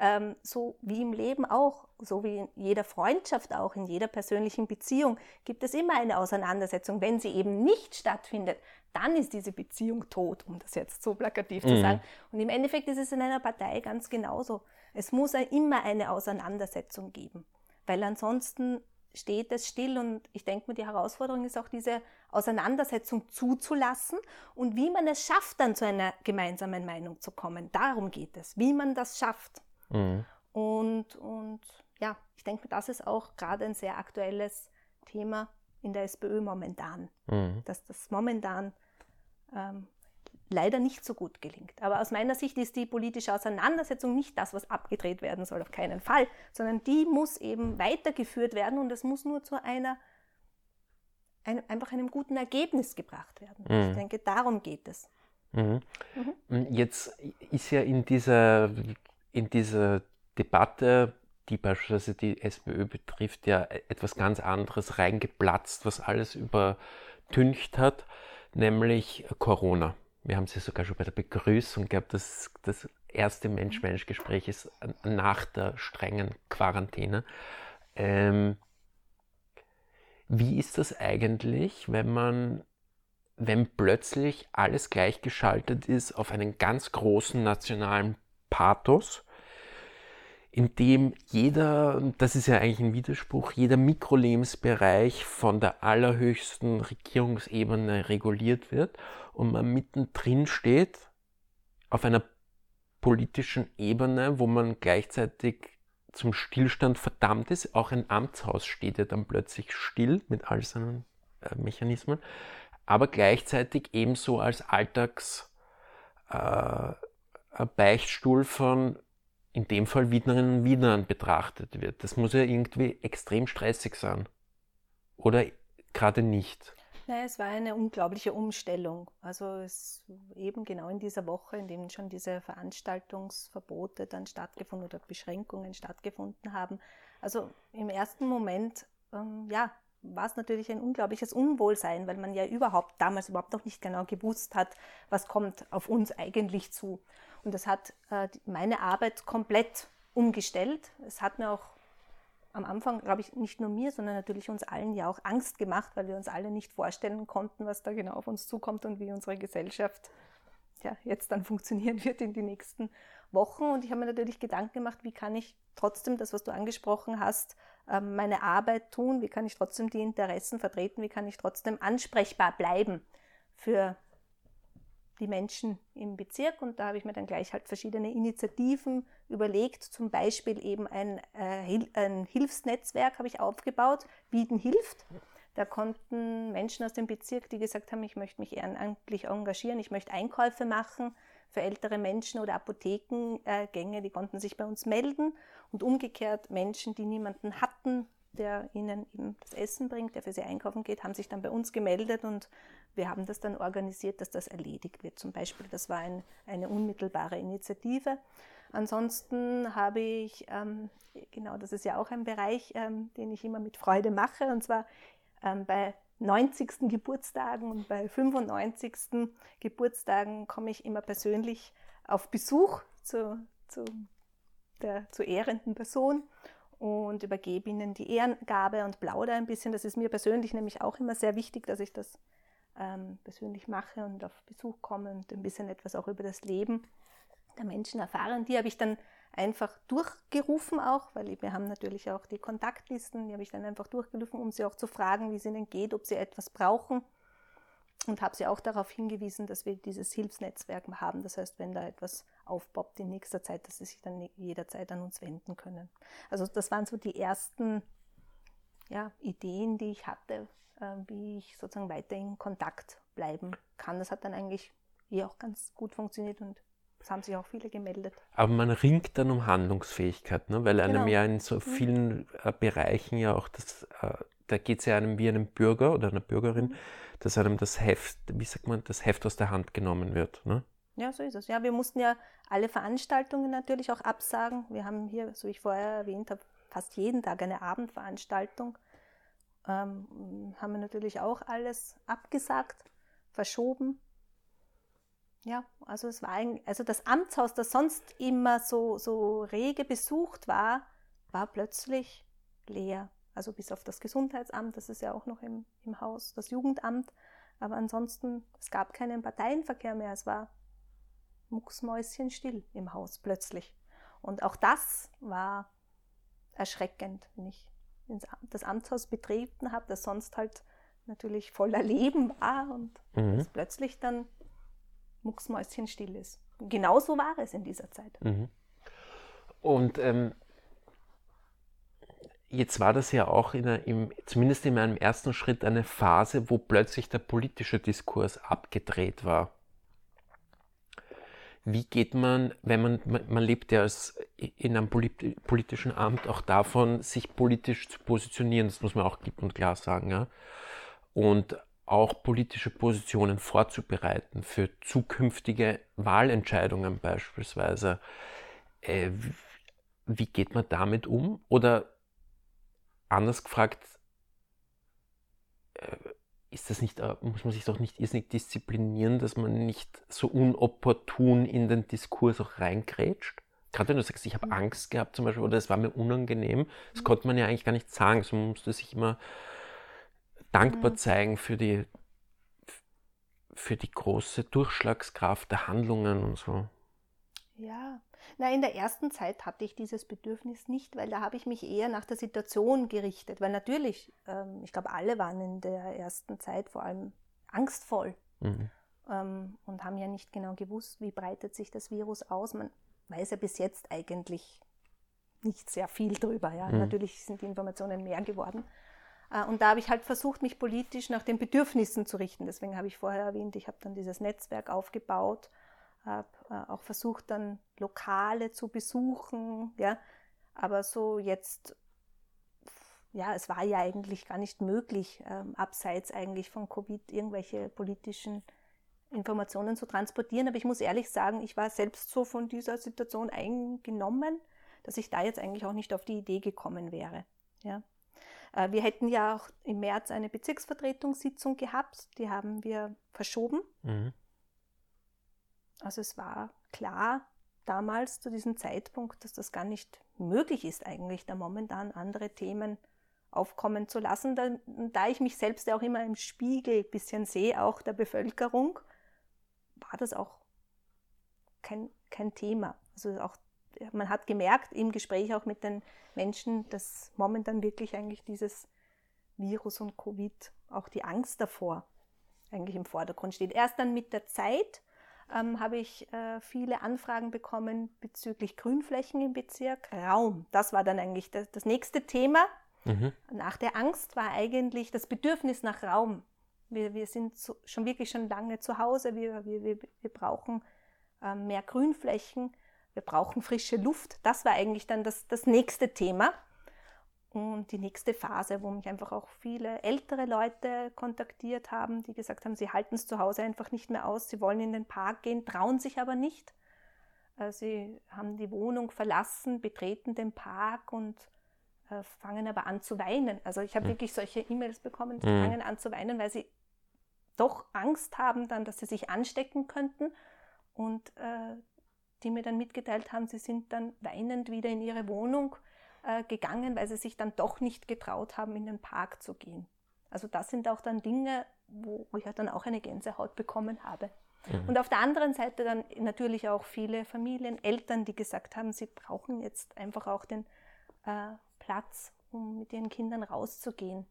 Ähm, so wie im Leben auch, so wie in jeder Freundschaft auch, in jeder persönlichen Beziehung gibt es immer eine Auseinandersetzung. Wenn sie eben nicht stattfindet, dann ist diese Beziehung tot, um das jetzt so plakativ mhm. zu sagen. Und im Endeffekt ist es in einer Partei ganz genauso. Es muss immer eine Auseinandersetzung geben weil ansonsten steht es still und ich denke mir, die Herausforderung ist auch diese Auseinandersetzung zuzulassen und wie man es schafft, dann zu einer gemeinsamen Meinung zu kommen. Darum geht es, wie man das schafft. Mhm. Und, und ja, ich denke mir, das ist auch gerade ein sehr aktuelles Thema in der SPÖ momentan, mhm. dass das momentan ähm, leider nicht so gut gelingt. Aber aus meiner Sicht ist die politische Auseinandersetzung nicht das, was abgedreht werden soll, auf keinen Fall, sondern die muss eben weitergeführt werden und es muss nur zu einer ein, einfach einem guten Ergebnis gebracht werden. Mhm. Ich denke, darum geht es. Mhm. Mhm. Jetzt ist ja in dieser, in dieser Debatte, die beispielsweise die SPÖ betrifft, ja etwas ganz anderes reingeplatzt, was alles übertüncht hat, nämlich Corona wir haben sie sogar schon bei der Begrüßung gehabt, dass das erste Mensch-Mensch-Gespräch ist nach der strengen Quarantäne. Ähm, Wie ist das eigentlich, wenn man, wenn plötzlich alles gleichgeschaltet ist auf einen ganz großen nationalen Pathos, in dem jeder, das ist ja eigentlich ein Widerspruch, jeder Mikrolebensbereich von der allerhöchsten Regierungsebene reguliert wird und man mittendrin steht auf einer politischen Ebene, wo man gleichzeitig zum Stillstand verdammt ist. Auch ein Amtshaus steht ja dann plötzlich still mit all seinen äh, Mechanismen, aber gleichzeitig ebenso als Alltags äh, Beichtstuhl von in dem Fall Wienerinnen und Wienern betrachtet wird. Das muss ja irgendwie extrem stressig sein. Oder gerade nicht. Nein, es war eine unglaubliche Umstellung. Also es eben genau in dieser Woche, in dem schon diese Veranstaltungsverbote dann stattgefunden oder Beschränkungen stattgefunden haben. Also im ersten Moment, ähm, ja, war es natürlich ein unglaubliches Unwohlsein, weil man ja überhaupt damals überhaupt noch nicht genau gewusst hat, was kommt auf uns eigentlich zu. Und das hat äh, meine Arbeit komplett umgestellt. Es hat mir auch am Anfang, glaube ich, nicht nur mir, sondern natürlich uns allen ja auch Angst gemacht, weil wir uns alle nicht vorstellen konnten, was da genau auf uns zukommt und wie unsere Gesellschaft ja, jetzt dann funktionieren wird in die nächsten Wochen. Und ich habe mir natürlich Gedanken gemacht, wie kann ich trotzdem das, was du angesprochen hast, meine Arbeit tun, wie kann ich trotzdem die Interessen vertreten, wie kann ich trotzdem ansprechbar bleiben für die Menschen im Bezirk? Und da habe ich mir dann gleich halt verschiedene Initiativen überlegt, zum Beispiel eben ein, äh, ein Hilfsnetzwerk habe ich aufgebaut, Bieten hilft. Da konnten Menschen aus dem Bezirk, die gesagt haben, ich möchte mich ehrenamtlich engagieren, ich möchte Einkäufe machen für ältere Menschen oder Apothekengänge, die konnten sich bei uns melden und umgekehrt Menschen, die niemanden hatten, der ihnen eben das Essen bringt, der für sie einkaufen geht, haben sich dann bei uns gemeldet und wir haben das dann organisiert, dass das erledigt wird. Zum Beispiel, das war ein, eine unmittelbare Initiative. Ansonsten habe ich, ähm, genau, das ist ja auch ein Bereich, ähm, den ich immer mit Freude mache, und zwar ähm, bei 90. Geburtstagen und bei 95. Geburtstagen komme ich immer persönlich auf Besuch zu, zu der zu ehrenden Person und übergebe ihnen die Ehrengabe und plaudere ein bisschen. Das ist mir persönlich nämlich auch immer sehr wichtig, dass ich das ähm, persönlich mache und auf Besuch komme und ein bisschen etwas auch über das Leben der Menschen erfahren. Die habe ich dann einfach durchgerufen auch, weil wir haben natürlich auch die Kontaktlisten, die habe ich dann einfach durchgerufen, um sie auch zu fragen, wie es ihnen geht, ob sie etwas brauchen und habe sie auch darauf hingewiesen, dass wir dieses Hilfsnetzwerk haben. Das heißt, wenn da etwas aufpoppt in nächster Zeit, dass sie sich dann jederzeit an uns wenden können. Also das waren so die ersten ja, Ideen, die ich hatte, äh, wie ich sozusagen weiter in Kontakt bleiben kann. Das hat dann eigentlich hier auch ganz gut funktioniert und es haben sich auch viele gemeldet. Aber man ringt dann um Handlungsfähigkeit, ne? weil einem genau. ja in so mhm. vielen äh, Bereichen ja auch das, äh, da geht es ja einem wie einem Bürger oder einer Bürgerin, mhm. dass einem das Heft, wie sagt man, das Heft aus der Hand genommen wird. Ne? Ja, so ist es. Ja, wir mussten ja alle Veranstaltungen natürlich auch absagen. Wir haben hier, so wie ich vorher erwähnt habe, fast jeden Tag eine Abendveranstaltung. Ähm, haben wir natürlich auch alles abgesagt, verschoben. Ja, also es war ein, also das Amtshaus, das sonst immer so, so rege besucht war, war plötzlich leer. Also bis auf das Gesundheitsamt, das ist ja auch noch im, im Haus, das Jugendamt. Aber ansonsten, es gab keinen Parteienverkehr mehr. Es war mucksmäuschenstill im Haus plötzlich. Und auch das war erschreckend, wenn ich das Amtshaus betreten habe, das sonst halt natürlich voller Leben war und mhm. plötzlich dann mucksmäuschenstill ist. Genauso war es in dieser Zeit. Mhm. Und ähm, jetzt war das ja auch in einer, im, zumindest in meinem ersten Schritt eine Phase, wo plötzlich der politische Diskurs abgedreht war. Wie geht man, wenn man, man lebt ja als in einem politischen Amt auch davon, sich politisch zu positionieren, das muss man auch klipp und klar sagen, ja. Und auch politische Positionen vorzubereiten für zukünftige Wahlentscheidungen beispielsweise. Äh, wie geht man damit um? Oder anders gefragt, äh, ist das nicht, äh, muss man sich doch nicht irrsinnig disziplinieren, dass man nicht so unopportun in den Diskurs auch reingrätscht? Gerade wenn du sagst, ich habe mhm. Angst gehabt zum Beispiel oder es war mir unangenehm, das mhm. konnte man ja eigentlich gar nicht sagen, so man musste sich immer dankbar mhm. zeigen für die, für die große Durchschlagskraft der Handlungen und so. Ja, na, in der ersten Zeit hatte ich dieses Bedürfnis nicht, weil da habe ich mich eher nach der Situation gerichtet. Weil natürlich, ähm, ich glaube, alle waren in der ersten Zeit vor allem angstvoll mhm. ähm, und haben ja nicht genau gewusst, wie breitet sich das Virus aus. Man weiß ja bis jetzt eigentlich nicht sehr viel drüber. Ja? Mhm. Natürlich sind die Informationen mehr geworden. Äh, und da habe ich halt versucht, mich politisch nach den Bedürfnissen zu richten. Deswegen habe ich vorher erwähnt, ich habe dann dieses Netzwerk aufgebaut habe äh, auch versucht, dann Lokale zu besuchen, ja, aber so jetzt, ja, es war ja eigentlich gar nicht möglich, ähm, abseits eigentlich von Covid irgendwelche politischen Informationen zu transportieren. Aber ich muss ehrlich sagen, ich war selbst so von dieser Situation eingenommen, dass ich da jetzt eigentlich auch nicht auf die Idee gekommen wäre. Ja. Äh, wir hätten ja auch im März eine Bezirksvertretungssitzung gehabt, die haben wir verschoben. Mhm. Also es war klar damals zu diesem Zeitpunkt, dass das gar nicht möglich ist, eigentlich da momentan andere Themen aufkommen zu lassen. Da, da ich mich selbst ja auch immer im Spiegel ein bisschen sehe, auch der Bevölkerung, war das auch kein, kein Thema. Also auch man hat gemerkt im Gespräch auch mit den Menschen, dass momentan wirklich eigentlich dieses Virus und Covid, auch die Angst davor eigentlich im Vordergrund steht. Erst dann mit der Zeit ähm, habe ich äh, viele Anfragen bekommen bezüglich Grünflächen im Bezirk, Raum. Das war dann eigentlich das, das nächste Thema. Mhm. Nach der Angst war eigentlich das Bedürfnis nach Raum. Wir, wir sind so, schon wirklich schon lange zu Hause. Wir, wir, wir, wir brauchen äh, mehr Grünflächen. Wir brauchen frische Luft. Das war eigentlich dann das, das nächste Thema. Und die nächste Phase, wo mich einfach auch viele ältere Leute kontaktiert haben, die gesagt haben, sie halten es zu Hause einfach nicht mehr aus, sie wollen in den Park gehen, trauen sich aber nicht. Äh, sie haben die Wohnung verlassen, betreten den Park und äh, fangen aber an zu weinen. Also ich habe mhm. wirklich solche E-Mails bekommen, die mhm. fangen an zu weinen, weil sie doch Angst haben dann, dass sie sich anstecken könnten und äh, die mir dann mitgeteilt haben, sie sind dann weinend wieder in ihre Wohnung äh, gegangen, weil sie sich dann doch nicht getraut haben, in den Park zu gehen. Also das sind auch dann Dinge, wo ich dann auch eine Gänsehaut bekommen habe. Mhm. Und auf der anderen Seite dann natürlich auch viele Familien, Eltern, die gesagt haben, sie brauchen jetzt einfach auch den äh, Platz, um mit ihren Kindern rauszugehen.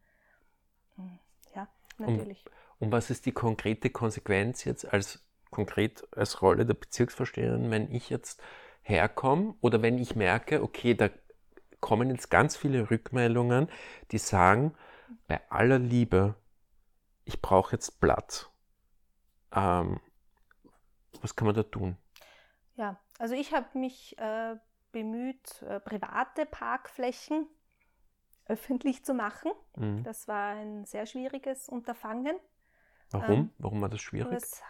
Hm, ja, natürlich. Und, und was ist die konkrete Konsequenz jetzt als konkret als Rolle der Bezirksvorsteherin, wenn ich jetzt herkomme oder wenn ich merke, okay, da kommen jetzt ganz viele Rückmeldungen, die sagen, bei aller Liebe, ich brauche jetzt Platz. Ähm, was kann man da tun? Ja, also ich habe mich äh, bemüht, äh, private Parkflächen öffentlich zu machen. Mhm. Das war ein sehr schwieriges Unterfangen. Warum? Ähm, Warum war das schwierig? Das,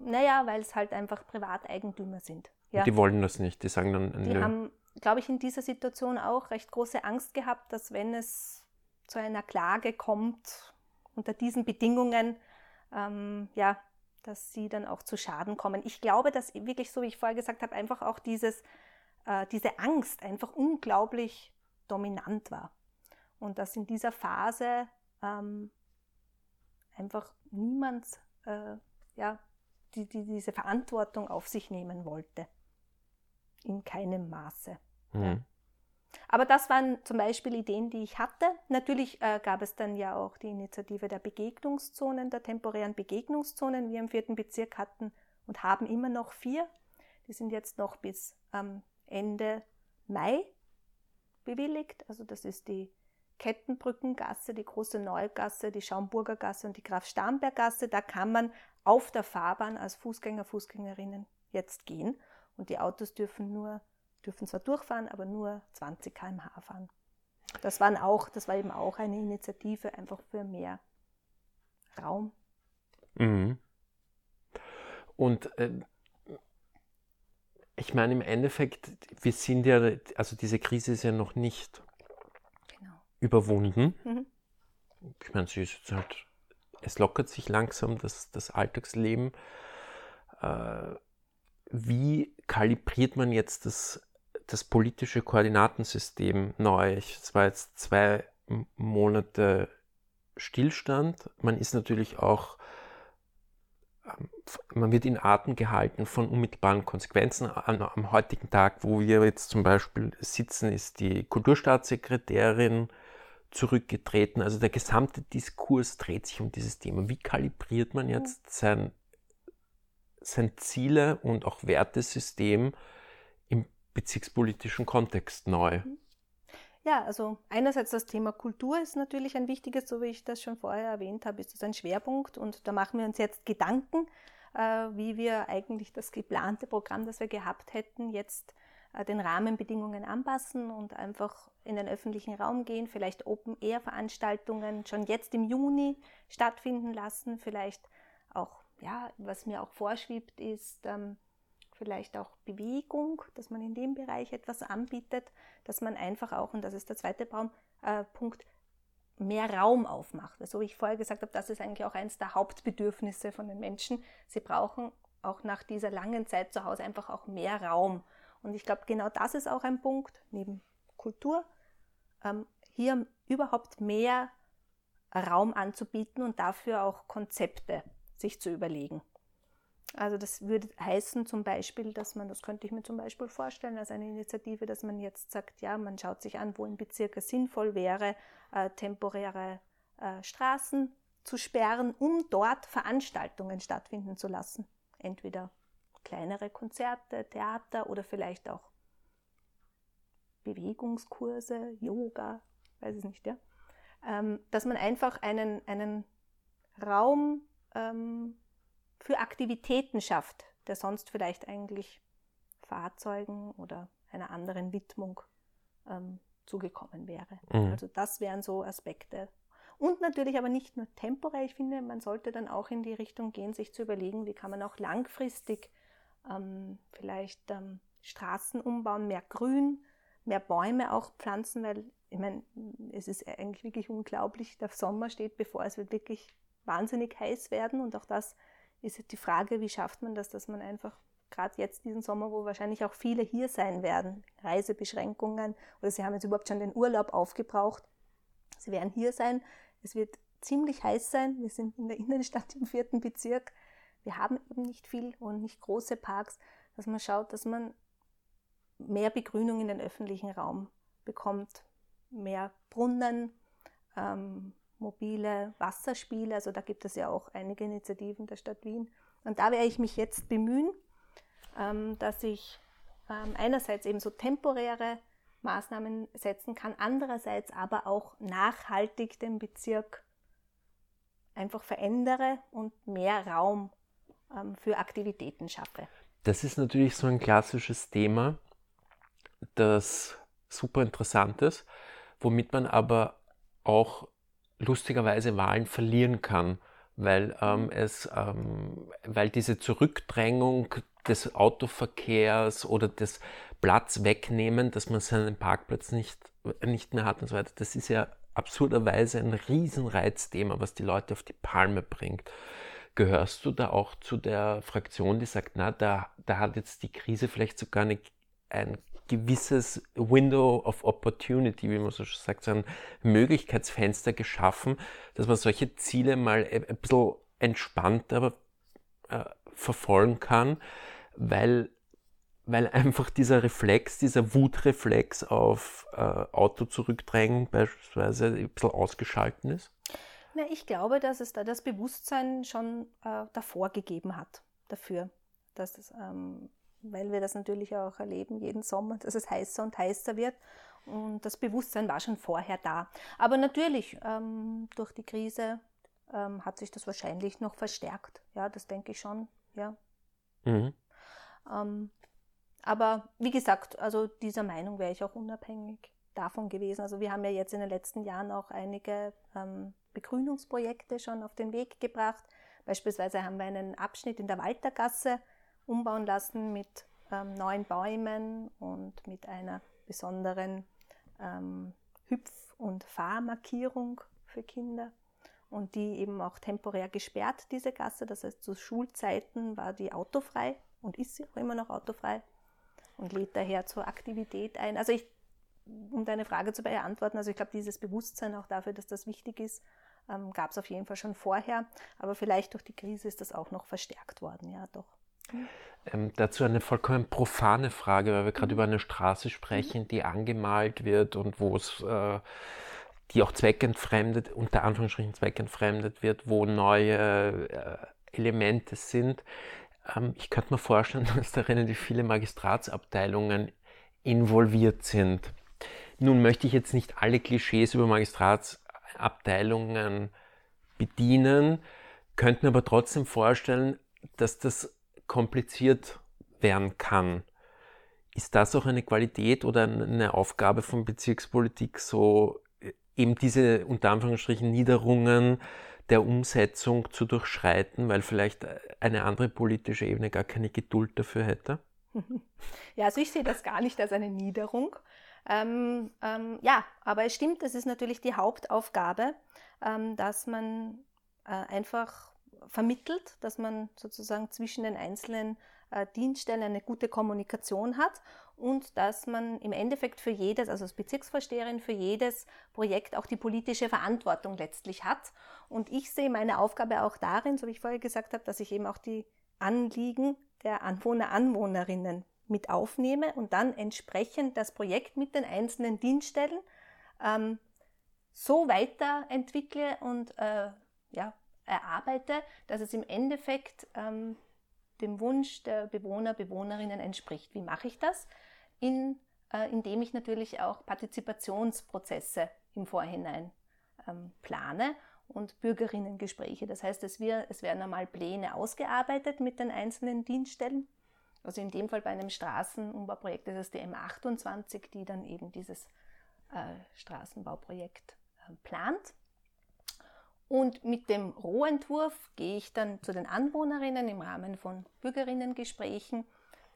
naja, weil es halt einfach Privateigentümer sind. Ja. Die wollen das nicht. Die sagen dann, die nö. haben glaube ich, in dieser Situation auch recht große Angst gehabt, dass wenn es zu einer Klage kommt, unter diesen Bedingungen, ähm, ja, dass sie dann auch zu Schaden kommen. Ich glaube, dass wirklich, so wie ich vorher gesagt habe, einfach auch dieses, äh, diese Angst einfach unglaublich dominant war. Und dass in dieser Phase ähm, einfach niemand äh, ja, die, die, diese Verantwortung auf sich nehmen wollte in keinem Maße. Mhm. Ja. Aber das waren zum Beispiel Ideen, die ich hatte. Natürlich äh, gab es dann ja auch die Initiative der Begegnungszonen, der temporären Begegnungszonen. Wir im vierten Bezirk hatten und haben immer noch vier. Die sind jetzt noch bis ähm, Ende Mai bewilligt. Also das ist die Kettenbrückengasse, die Große Neugasse, die Schaumburger Gasse und die Graf Starnberg Gasse. Da kann man auf der Fahrbahn als Fußgänger, Fußgängerinnen jetzt gehen. Und die Autos dürfen nur, dürfen zwar durchfahren, aber nur 20 km/h fahren. Das, waren auch, das war eben auch eine Initiative einfach für mehr Raum. Mhm. Und äh, ich meine, im Endeffekt, wir sind ja, also diese Krise ist ja noch nicht. Überwunden. Mhm. Ich meine, sie ist halt, es lockert sich langsam das, das Alltagsleben. Äh, wie kalibriert man jetzt das, das politische Koordinatensystem neu? Es war jetzt zwei Monate Stillstand. Man ist natürlich auch, ähm, man wird in Arten gehalten von unmittelbaren Konsequenzen. Am heutigen Tag, wo wir jetzt zum Beispiel sitzen, ist die Kulturstaatssekretärin zurückgetreten. Also der gesamte Diskurs dreht sich um dieses Thema. Wie kalibriert man jetzt sein, sein Ziele und auch Wertesystem im bezirkspolitischen Kontext neu? Mhm. Ja, also einerseits das Thema Kultur ist natürlich ein wichtiges, so wie ich das schon vorher erwähnt habe, ist das ein Schwerpunkt und da machen wir uns jetzt Gedanken, äh, wie wir eigentlich das geplante Programm, das wir gehabt hätten, jetzt äh, den Rahmenbedingungen anpassen und einfach in den öffentlichen Raum gehen, vielleicht Open-Air-Veranstaltungen schon jetzt im Juni stattfinden lassen, vielleicht auch, ja, was mir auch vorschwebt, ist, ähm, vielleicht auch Bewegung, dass man in dem Bereich etwas anbietet, dass man einfach auch, und das ist der zweite Baum, äh, Punkt, mehr Raum aufmacht. Also wie ich vorher gesagt habe, das ist eigentlich auch eines der Hauptbedürfnisse von den Menschen. Sie brauchen auch nach dieser langen Zeit zu Hause einfach auch mehr Raum. Und ich glaube, genau das ist auch ein Punkt, neben Kultur, hier überhaupt mehr Raum anzubieten und dafür auch Konzepte sich zu überlegen. Also das würde heißen zum Beispiel, dass man, das könnte ich mir zum Beispiel vorstellen als eine Initiative, dass man jetzt sagt, ja, man schaut sich an, wo im Bezirk es sinnvoll wäre, äh, temporäre äh, Straßen zu sperren, um dort Veranstaltungen stattfinden zu lassen. Entweder kleinere Konzerte, Theater oder vielleicht auch Bewegungskurse, Yoga, weiß ich nicht, ja. Ähm, dass man einfach einen, einen Raum ähm, für Aktivitäten schafft, der sonst vielleicht eigentlich Fahrzeugen oder einer anderen Widmung ähm, zugekommen wäre. Mhm. Also das wären so Aspekte. Und natürlich aber nicht nur temporär. Ich finde, man sollte dann auch in die Richtung gehen, sich zu überlegen, wie kann man auch langfristig ähm, vielleicht ähm, Straßen umbauen, mehr Grün, mehr Bäume auch pflanzen, weil ich meine, es ist eigentlich wirklich unglaublich, der Sommer steht bevor, es wird wirklich wahnsinnig heiß werden und auch das ist die Frage, wie schafft man das, dass man einfach gerade jetzt diesen Sommer, wo wahrscheinlich auch viele hier sein werden, Reisebeschränkungen oder sie haben jetzt überhaupt schon den Urlaub aufgebraucht, sie werden hier sein, es wird ziemlich heiß sein, wir sind in der Innenstadt im vierten Bezirk, wir haben eben nicht viel und nicht große Parks, dass man schaut, dass man mehr Begrünung in den öffentlichen Raum bekommt, mehr Brunnen, ähm, mobile Wasserspiele. Also da gibt es ja auch einige Initiativen der Stadt Wien. Und da werde ich mich jetzt bemühen, ähm, dass ich ähm, einerseits eben so temporäre Maßnahmen setzen kann, andererseits aber auch nachhaltig den Bezirk einfach verändere und mehr Raum ähm, für Aktivitäten schaffe. Das ist natürlich so ein klassisches Thema, das super interessant ist, womit man aber auch lustigerweise Wahlen verlieren kann, weil, ähm, mhm. es, ähm, weil diese Zurückdrängung des Autoverkehrs oder des Platz wegnehmen, dass man seinen Parkplatz nicht, nicht mehr hat und so weiter, das ist ja absurderweise ein Riesenreizthema, was die Leute auf die Palme bringt. Gehörst du da auch zu der Fraktion, die sagt, na, da, da hat jetzt die Krise vielleicht sogar eine, ein gewisses Window of Opportunity, wie man so sagt, so ein Möglichkeitsfenster geschaffen, dass man solche Ziele mal ein bisschen entspannter äh, verfolgen kann, weil, weil einfach dieser Reflex, dieser Wutreflex auf äh, Auto zurückdrängen beispielsweise ein bisschen ausgeschalten ist? Na, ich glaube, dass es da das Bewusstsein schon äh, davor gegeben hat dafür, dass es ähm, weil wir das natürlich auch erleben jeden Sommer, dass es heißer und heißer wird. Und das Bewusstsein war schon vorher da. Aber natürlich, ähm, durch die Krise ähm, hat sich das wahrscheinlich noch verstärkt. Ja, das denke ich schon. Ja. Mhm. Ähm, aber wie gesagt, also dieser Meinung wäre ich auch unabhängig davon gewesen. Also wir haben ja jetzt in den letzten Jahren auch einige ähm, Begrünungsprojekte schon auf den Weg gebracht. Beispielsweise haben wir einen Abschnitt in der Waltergasse umbauen lassen mit ähm, neuen Bäumen und mit einer besonderen ähm, Hüpf- und Fahrmarkierung für Kinder und die eben auch temporär gesperrt, diese Gasse. Das heißt, zu Schulzeiten war die autofrei und ist sie auch immer noch autofrei und lädt daher zur Aktivität ein. Also ich, um deine Frage zu beantworten, also ich glaube, dieses Bewusstsein auch dafür, dass das wichtig ist, ähm, gab es auf jeden Fall schon vorher, aber vielleicht durch die Krise ist das auch noch verstärkt worden, ja doch. Ähm, dazu eine vollkommen profane Frage, weil wir gerade mhm. über eine Straße sprechen, mhm. die angemalt wird und wo es, äh, die auch zweckentfremdet, unter Anführungsstrichen zweckentfremdet wird, wo neue äh, Elemente sind. Ähm, ich könnte mir vorstellen, dass da relativ viele Magistratsabteilungen involviert sind. Nun möchte ich jetzt nicht alle Klischees über Magistratsabteilungen bedienen, könnte mir aber trotzdem vorstellen, dass das kompliziert werden kann. Ist das auch eine Qualität oder eine Aufgabe von Bezirkspolitik, so äh, eben diese unter Anführungsstrichen Niederungen der Umsetzung zu durchschreiten, weil vielleicht eine andere politische Ebene gar keine Geduld dafür hätte? Ja, also ich sehe das gar nicht als eine Niederung. Ähm, ähm, ja, aber es stimmt, es ist natürlich die Hauptaufgabe, ähm, dass man äh, einfach vermittelt, dass man sozusagen zwischen den einzelnen äh, Dienststellen eine gute Kommunikation hat und dass man im Endeffekt für jedes, also als Bezirksvorsteherin, für jedes Projekt auch die politische Verantwortung letztlich hat. Und ich sehe meine Aufgabe auch darin, so wie ich vorher gesagt habe, dass ich eben auch die Anliegen der Anwohner, Anwohnerinnen mit aufnehme und dann entsprechend das Projekt mit den einzelnen Dienststellen ähm, so weiterentwickle und äh, ja, erarbeite, dass es im Endeffekt ähm, dem Wunsch der Bewohner, Bewohnerinnen entspricht. Wie mache ich das? In, äh, indem ich natürlich auch Partizipationsprozesse im Vorhinein ähm, plane und Bürgerinnengespräche. Das heißt, es, wir, es werden einmal Pläne ausgearbeitet mit den einzelnen Dienststellen. Also in dem Fall bei einem Straßenumbauprojekt ist es die M28, die dann eben dieses äh, Straßenbauprojekt äh, plant. Und mit dem Rohentwurf gehe ich dann zu den Anwohnerinnen im Rahmen von Bürgerinnengesprächen,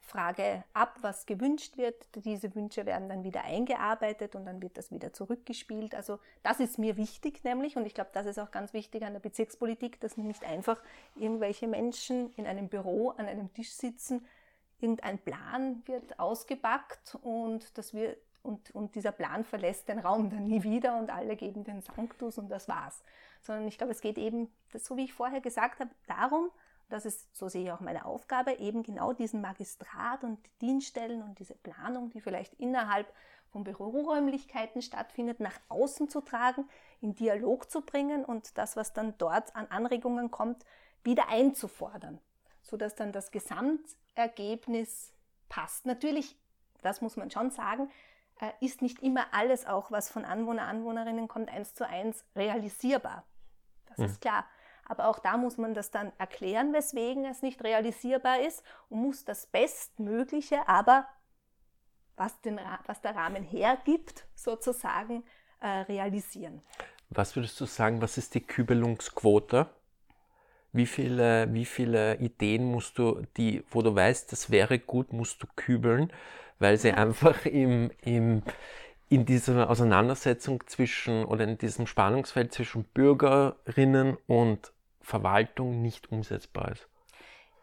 frage ab, was gewünscht wird. Diese Wünsche werden dann wieder eingearbeitet und dann wird das wieder zurückgespielt. Also das ist mir wichtig nämlich und ich glaube, das ist auch ganz wichtig an der Bezirkspolitik, dass nicht einfach irgendwelche Menschen in einem Büro an einem Tisch sitzen, irgendein Plan wird ausgepackt und das wird und, und dieser Plan verlässt den Raum dann nie wieder und alle geben den Sanctus und das war's sondern ich glaube, es geht eben, so wie ich vorher gesagt habe, darum, das ist, so sehe ich auch meine Aufgabe, eben genau diesen Magistrat und die Dienststellen und diese Planung, die vielleicht innerhalb von Büroräumlichkeiten stattfindet, nach außen zu tragen, in Dialog zu bringen und das, was dann dort an Anregungen kommt, wieder einzufordern, sodass dann das Gesamtergebnis passt. Natürlich, das muss man schon sagen, ist nicht immer alles auch, was von Anwohner, Anwohnerinnen kommt, eins zu eins realisierbar. Das mhm. ist klar. Aber auch da muss man das dann erklären, weswegen es nicht realisierbar ist und muss das Bestmögliche, aber was, den, was der Rahmen hergibt, sozusagen äh, realisieren. Was würdest du sagen, was ist die Kübelungsquote? Wie viele, wie viele Ideen musst du, die, wo du weißt, das wäre gut, musst du kübeln, weil sie einfach im, im, in dieser Auseinandersetzung zwischen oder in diesem Spannungsfeld zwischen Bürgerinnen und Verwaltung nicht umsetzbar ist?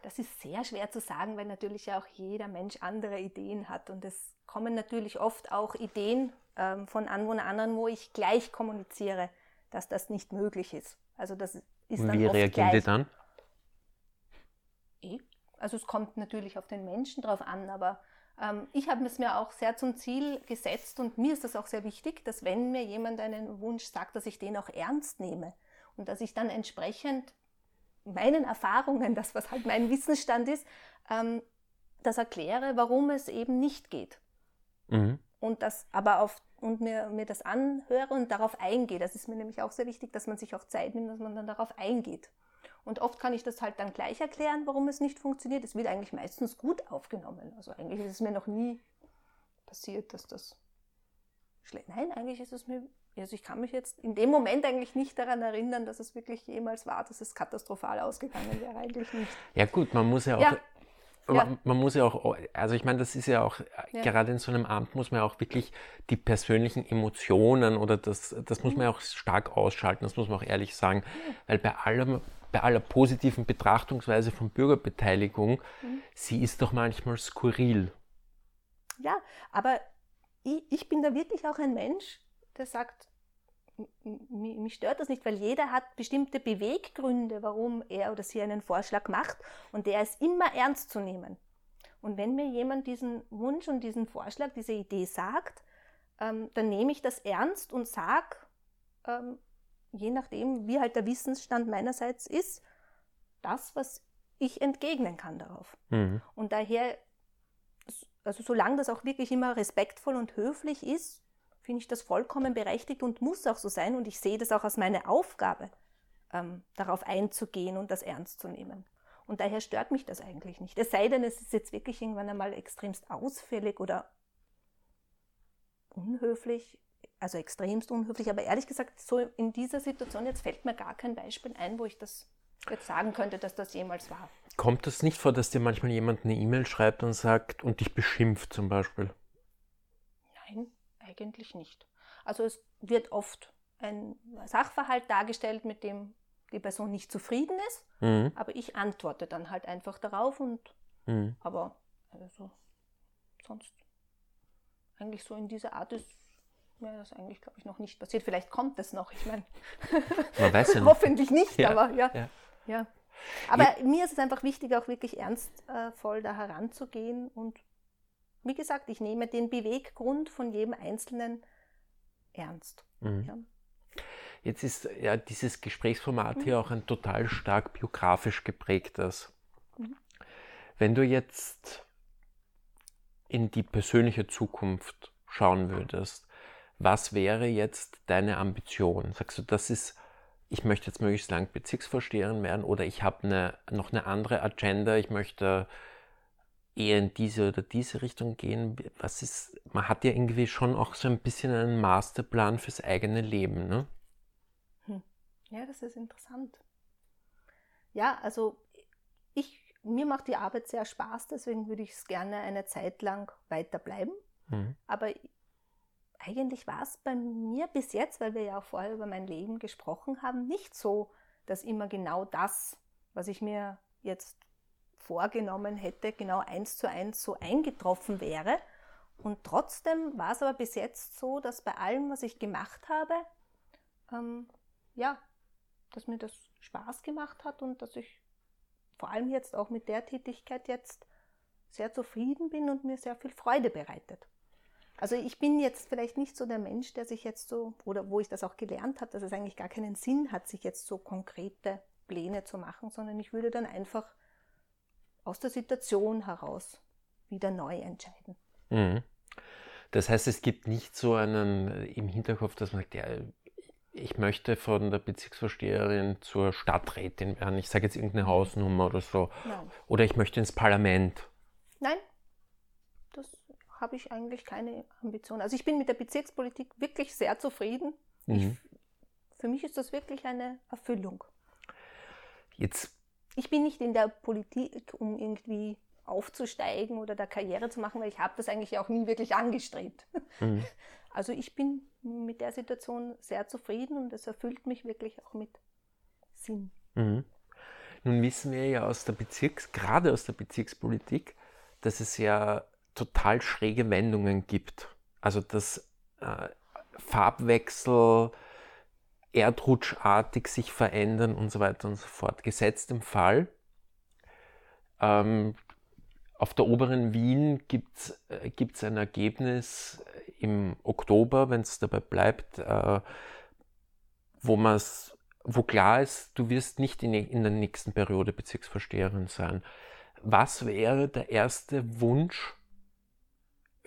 Das ist sehr schwer zu sagen, weil natürlich auch jeder Mensch andere Ideen hat. Und es kommen natürlich oft auch Ideen ähm, von Anwohnern anderen, wo ich gleich kommuniziere, dass das nicht möglich ist. Also das ist dann Wie reagieren gleich. die dann? Eh, also es kommt natürlich auf den Menschen drauf an, aber ich habe es mir auch sehr zum Ziel gesetzt und mir ist das auch sehr wichtig, dass wenn mir jemand einen Wunsch sagt, dass ich den auch ernst nehme und dass ich dann entsprechend meinen Erfahrungen, das was halt mein Wissensstand ist, ähm, das erkläre, warum es eben nicht geht. Mhm. Und das aber auf und mir, mir das anhöre und darauf eingehe. Das ist mir nämlich auch sehr wichtig, dass man sich auch Zeit nimmt, dass man dann darauf eingeht. Und oft kann ich das halt dann gleich erklären, warum es nicht funktioniert. Es wird eigentlich meistens gut aufgenommen. Also eigentlich ist es mir noch nie passiert, dass das schlecht. Nein, eigentlich ist es mir. Also ich kann mich jetzt in dem Moment eigentlich nicht daran erinnern, dass es wirklich jemals war, dass es katastrophal ausgegangen wäre. Eigentlich nicht. Ja gut, man muss ja auch ja. Ja. Man, muss ja auch, also ich meine, das ist ja auch, ja. gerade in so einem Amt muss man ja auch wirklich die persönlichen Emotionen oder das, das muss man ja auch stark ausschalten, das muss man auch ehrlich sagen, weil bei allem, bei aller positiven Betrachtungsweise von Bürgerbeteiligung, mhm. sie ist doch manchmal skurril. Ja, aber ich, ich bin da wirklich auch ein Mensch, der sagt, mich stört das nicht, weil jeder hat bestimmte Beweggründe, warum er oder sie einen Vorschlag macht und der ist immer ernst zu nehmen. Und wenn mir jemand diesen Wunsch und diesen Vorschlag, diese Idee sagt, ähm, dann nehme ich das ernst und sage, ähm, je nachdem, wie halt der Wissensstand meinerseits ist, das, was ich entgegnen kann darauf. Mhm. Und daher, also solange das auch wirklich immer respektvoll und höflich ist, finde ich das vollkommen berechtigt und muss auch so sein. Und ich sehe das auch als meine Aufgabe, ähm, darauf einzugehen und das ernst zu nehmen. Und daher stört mich das eigentlich nicht. Es sei denn, es ist jetzt wirklich irgendwann einmal extremst ausfällig oder unhöflich, also extremst unhöflich. Aber ehrlich gesagt, so in dieser Situation jetzt fällt mir gar kein Beispiel ein, wo ich das jetzt sagen könnte, dass das jemals war. Kommt das nicht vor, dass dir manchmal jemand eine E-Mail schreibt und sagt und dich beschimpft zum Beispiel? Nein, eigentlich nicht. Also es wird oft ein Sachverhalt dargestellt, mit dem die Person nicht zufrieden ist, mhm. aber ich antworte dann halt einfach darauf und mhm. aber also sonst eigentlich so in dieser Art ist mir das eigentlich, glaube ich, noch nicht passiert. Vielleicht kommt es noch, ich meine, hoffentlich nicht, ja, aber ja. ja. ja. Aber ja. mir ist es einfach wichtig, auch wirklich ernstvoll da heranzugehen und wie gesagt, ich nehme den Beweggrund von jedem Einzelnen ernst. Mhm. Ja. Jetzt ist ja dieses Gesprächsformat mhm. hier auch ein total stark biografisch geprägtes. Mhm. Wenn du jetzt in die persönliche Zukunft schauen würdest, was wäre jetzt deine Ambition? Sagst du, das ist, ich möchte jetzt möglichst lang Bezirksvorsteherin werden oder ich habe eine, noch eine andere Agenda, ich möchte eher in diese oder diese Richtung gehen? Was ist, man hat ja irgendwie schon auch so ein bisschen einen Masterplan fürs eigene Leben, ne? Hm. Ja, das ist interessant. Ja, also ich, mir macht die Arbeit sehr Spaß, deswegen würde ich es gerne eine Zeit lang weiterbleiben. Mhm. Aber eigentlich war es bei mir bis jetzt, weil wir ja auch vorher über mein Leben gesprochen haben, nicht so, dass immer genau das, was ich mir jetzt vorgenommen hätte, genau eins zu eins so eingetroffen wäre. Und trotzdem war es aber bis jetzt so, dass bei allem, was ich gemacht habe, ähm, ja, dass mir das Spaß gemacht hat und dass ich vor allem jetzt auch mit der Tätigkeit jetzt sehr zufrieden bin und mir sehr viel Freude bereitet. Also ich bin jetzt vielleicht nicht so der Mensch, der sich jetzt so, oder wo ich das auch gelernt habe, dass es eigentlich gar keinen Sinn hat, sich jetzt so konkrete Pläne zu machen, sondern ich würde dann einfach aus der Situation heraus wieder neu entscheiden. Mhm. Das heißt, es gibt nicht so einen äh, im Hinterkopf, dass man sagt, ja, ich möchte von der Bezirksvorsteherin zur Stadträtin werden. Ich sage jetzt irgendeine Hausnummer oder so. Nein. Oder ich möchte ins Parlament. Habe ich eigentlich keine Ambition. Also ich bin mit der Bezirkspolitik wirklich sehr zufrieden. Mhm. Ich, für mich ist das wirklich eine Erfüllung. Jetzt ich bin nicht in der Politik, um irgendwie aufzusteigen oder da Karriere zu machen, weil ich habe das eigentlich auch nie wirklich angestrebt. Mhm. Also ich bin mit der Situation sehr zufrieden und es erfüllt mich wirklich auch mit Sinn. Mhm. Nun wissen wir ja aus der Bezirks, gerade aus der Bezirkspolitik, dass es ja total schräge Wendungen gibt. Also dass äh, Farbwechsel, erdrutschartig sich verändern und so weiter und so fort. Gesetzt im Fall, ähm, auf der oberen Wien gibt es äh, ein Ergebnis im Oktober, wenn es dabei bleibt, äh, wo, wo klar ist, du wirst nicht in, in der nächsten Periode Bezirksvorsteherin sein. Was wäre der erste Wunsch,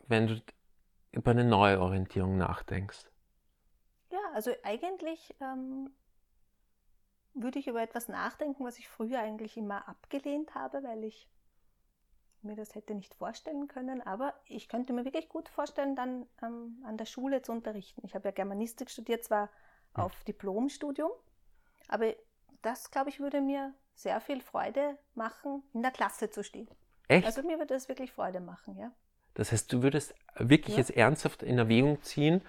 wenn du über eine Neuorientierung nachdenkst? also eigentlich ähm, würde ich über etwas nachdenken, was ich früher eigentlich immer abgelehnt habe, weil ich mir das hätte nicht vorstellen können. Aber ich könnte mir wirklich gut vorstellen, dann ähm, an der Schule zu unterrichten. Ich habe ja Germanistik studiert, zwar hm. auf Diplomstudium, aber das, glaube ich, würde mir sehr viel Freude machen, in der Klasse zu stehen. Echt? Also mir würde das wirklich Freude machen, ja. Das heißt, du würdest wirklich ja. jetzt ernsthaft in Erwägung ziehen,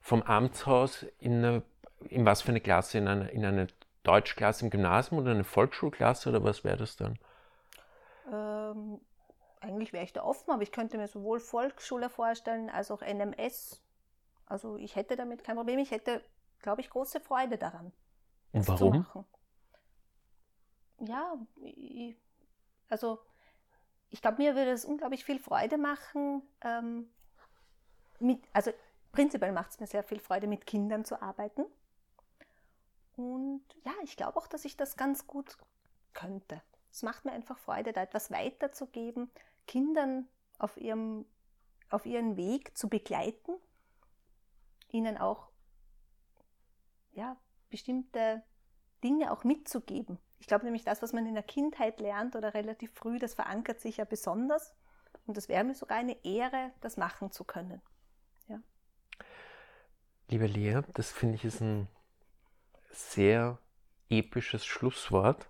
vom Amtshaus in, eine, in was für eine Klasse? In eine, in eine Deutschklasse im Gymnasium oder eine Volksschulklasse oder was wäre das dann? Ähm, eigentlich wäre ich da offen, aber ich könnte mir sowohl Volksschule vorstellen als auch NMS. Also ich hätte damit kein Problem. Ich hätte glaube ich, große Freude daran. Und warum? Ja, also ich glaube, mir würde es unglaublich viel Freude machen. Ähm, mit, also prinzipiell macht es mir sehr viel Freude, mit Kindern zu arbeiten. Und ja, ich glaube auch, dass ich das ganz gut könnte. Es macht mir einfach Freude, da etwas weiterzugeben, Kindern auf ihrem auf ihren Weg zu begleiten, ihnen auch ja, bestimmte Dinge auch mitzugeben. Ich glaube nämlich, das, was man in der Kindheit lernt oder relativ früh, das verankert sich ja besonders. Und das wäre mir sogar eine Ehre, das machen zu können. Ja. Liebe Lea, das finde ich ist ein sehr episches Schlusswort.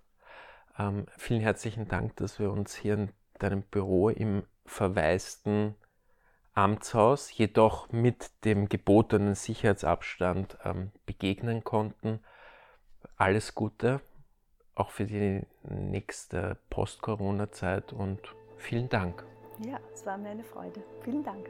Ähm, vielen herzlichen Dank, dass wir uns hier in deinem Büro im verwaisten Amtshaus, jedoch mit dem gebotenen Sicherheitsabstand ähm, begegnen konnten. Alles Gute, auch für die nächste Post-Corona-Zeit und vielen Dank. Ja, es war mir eine Freude. Vielen Dank.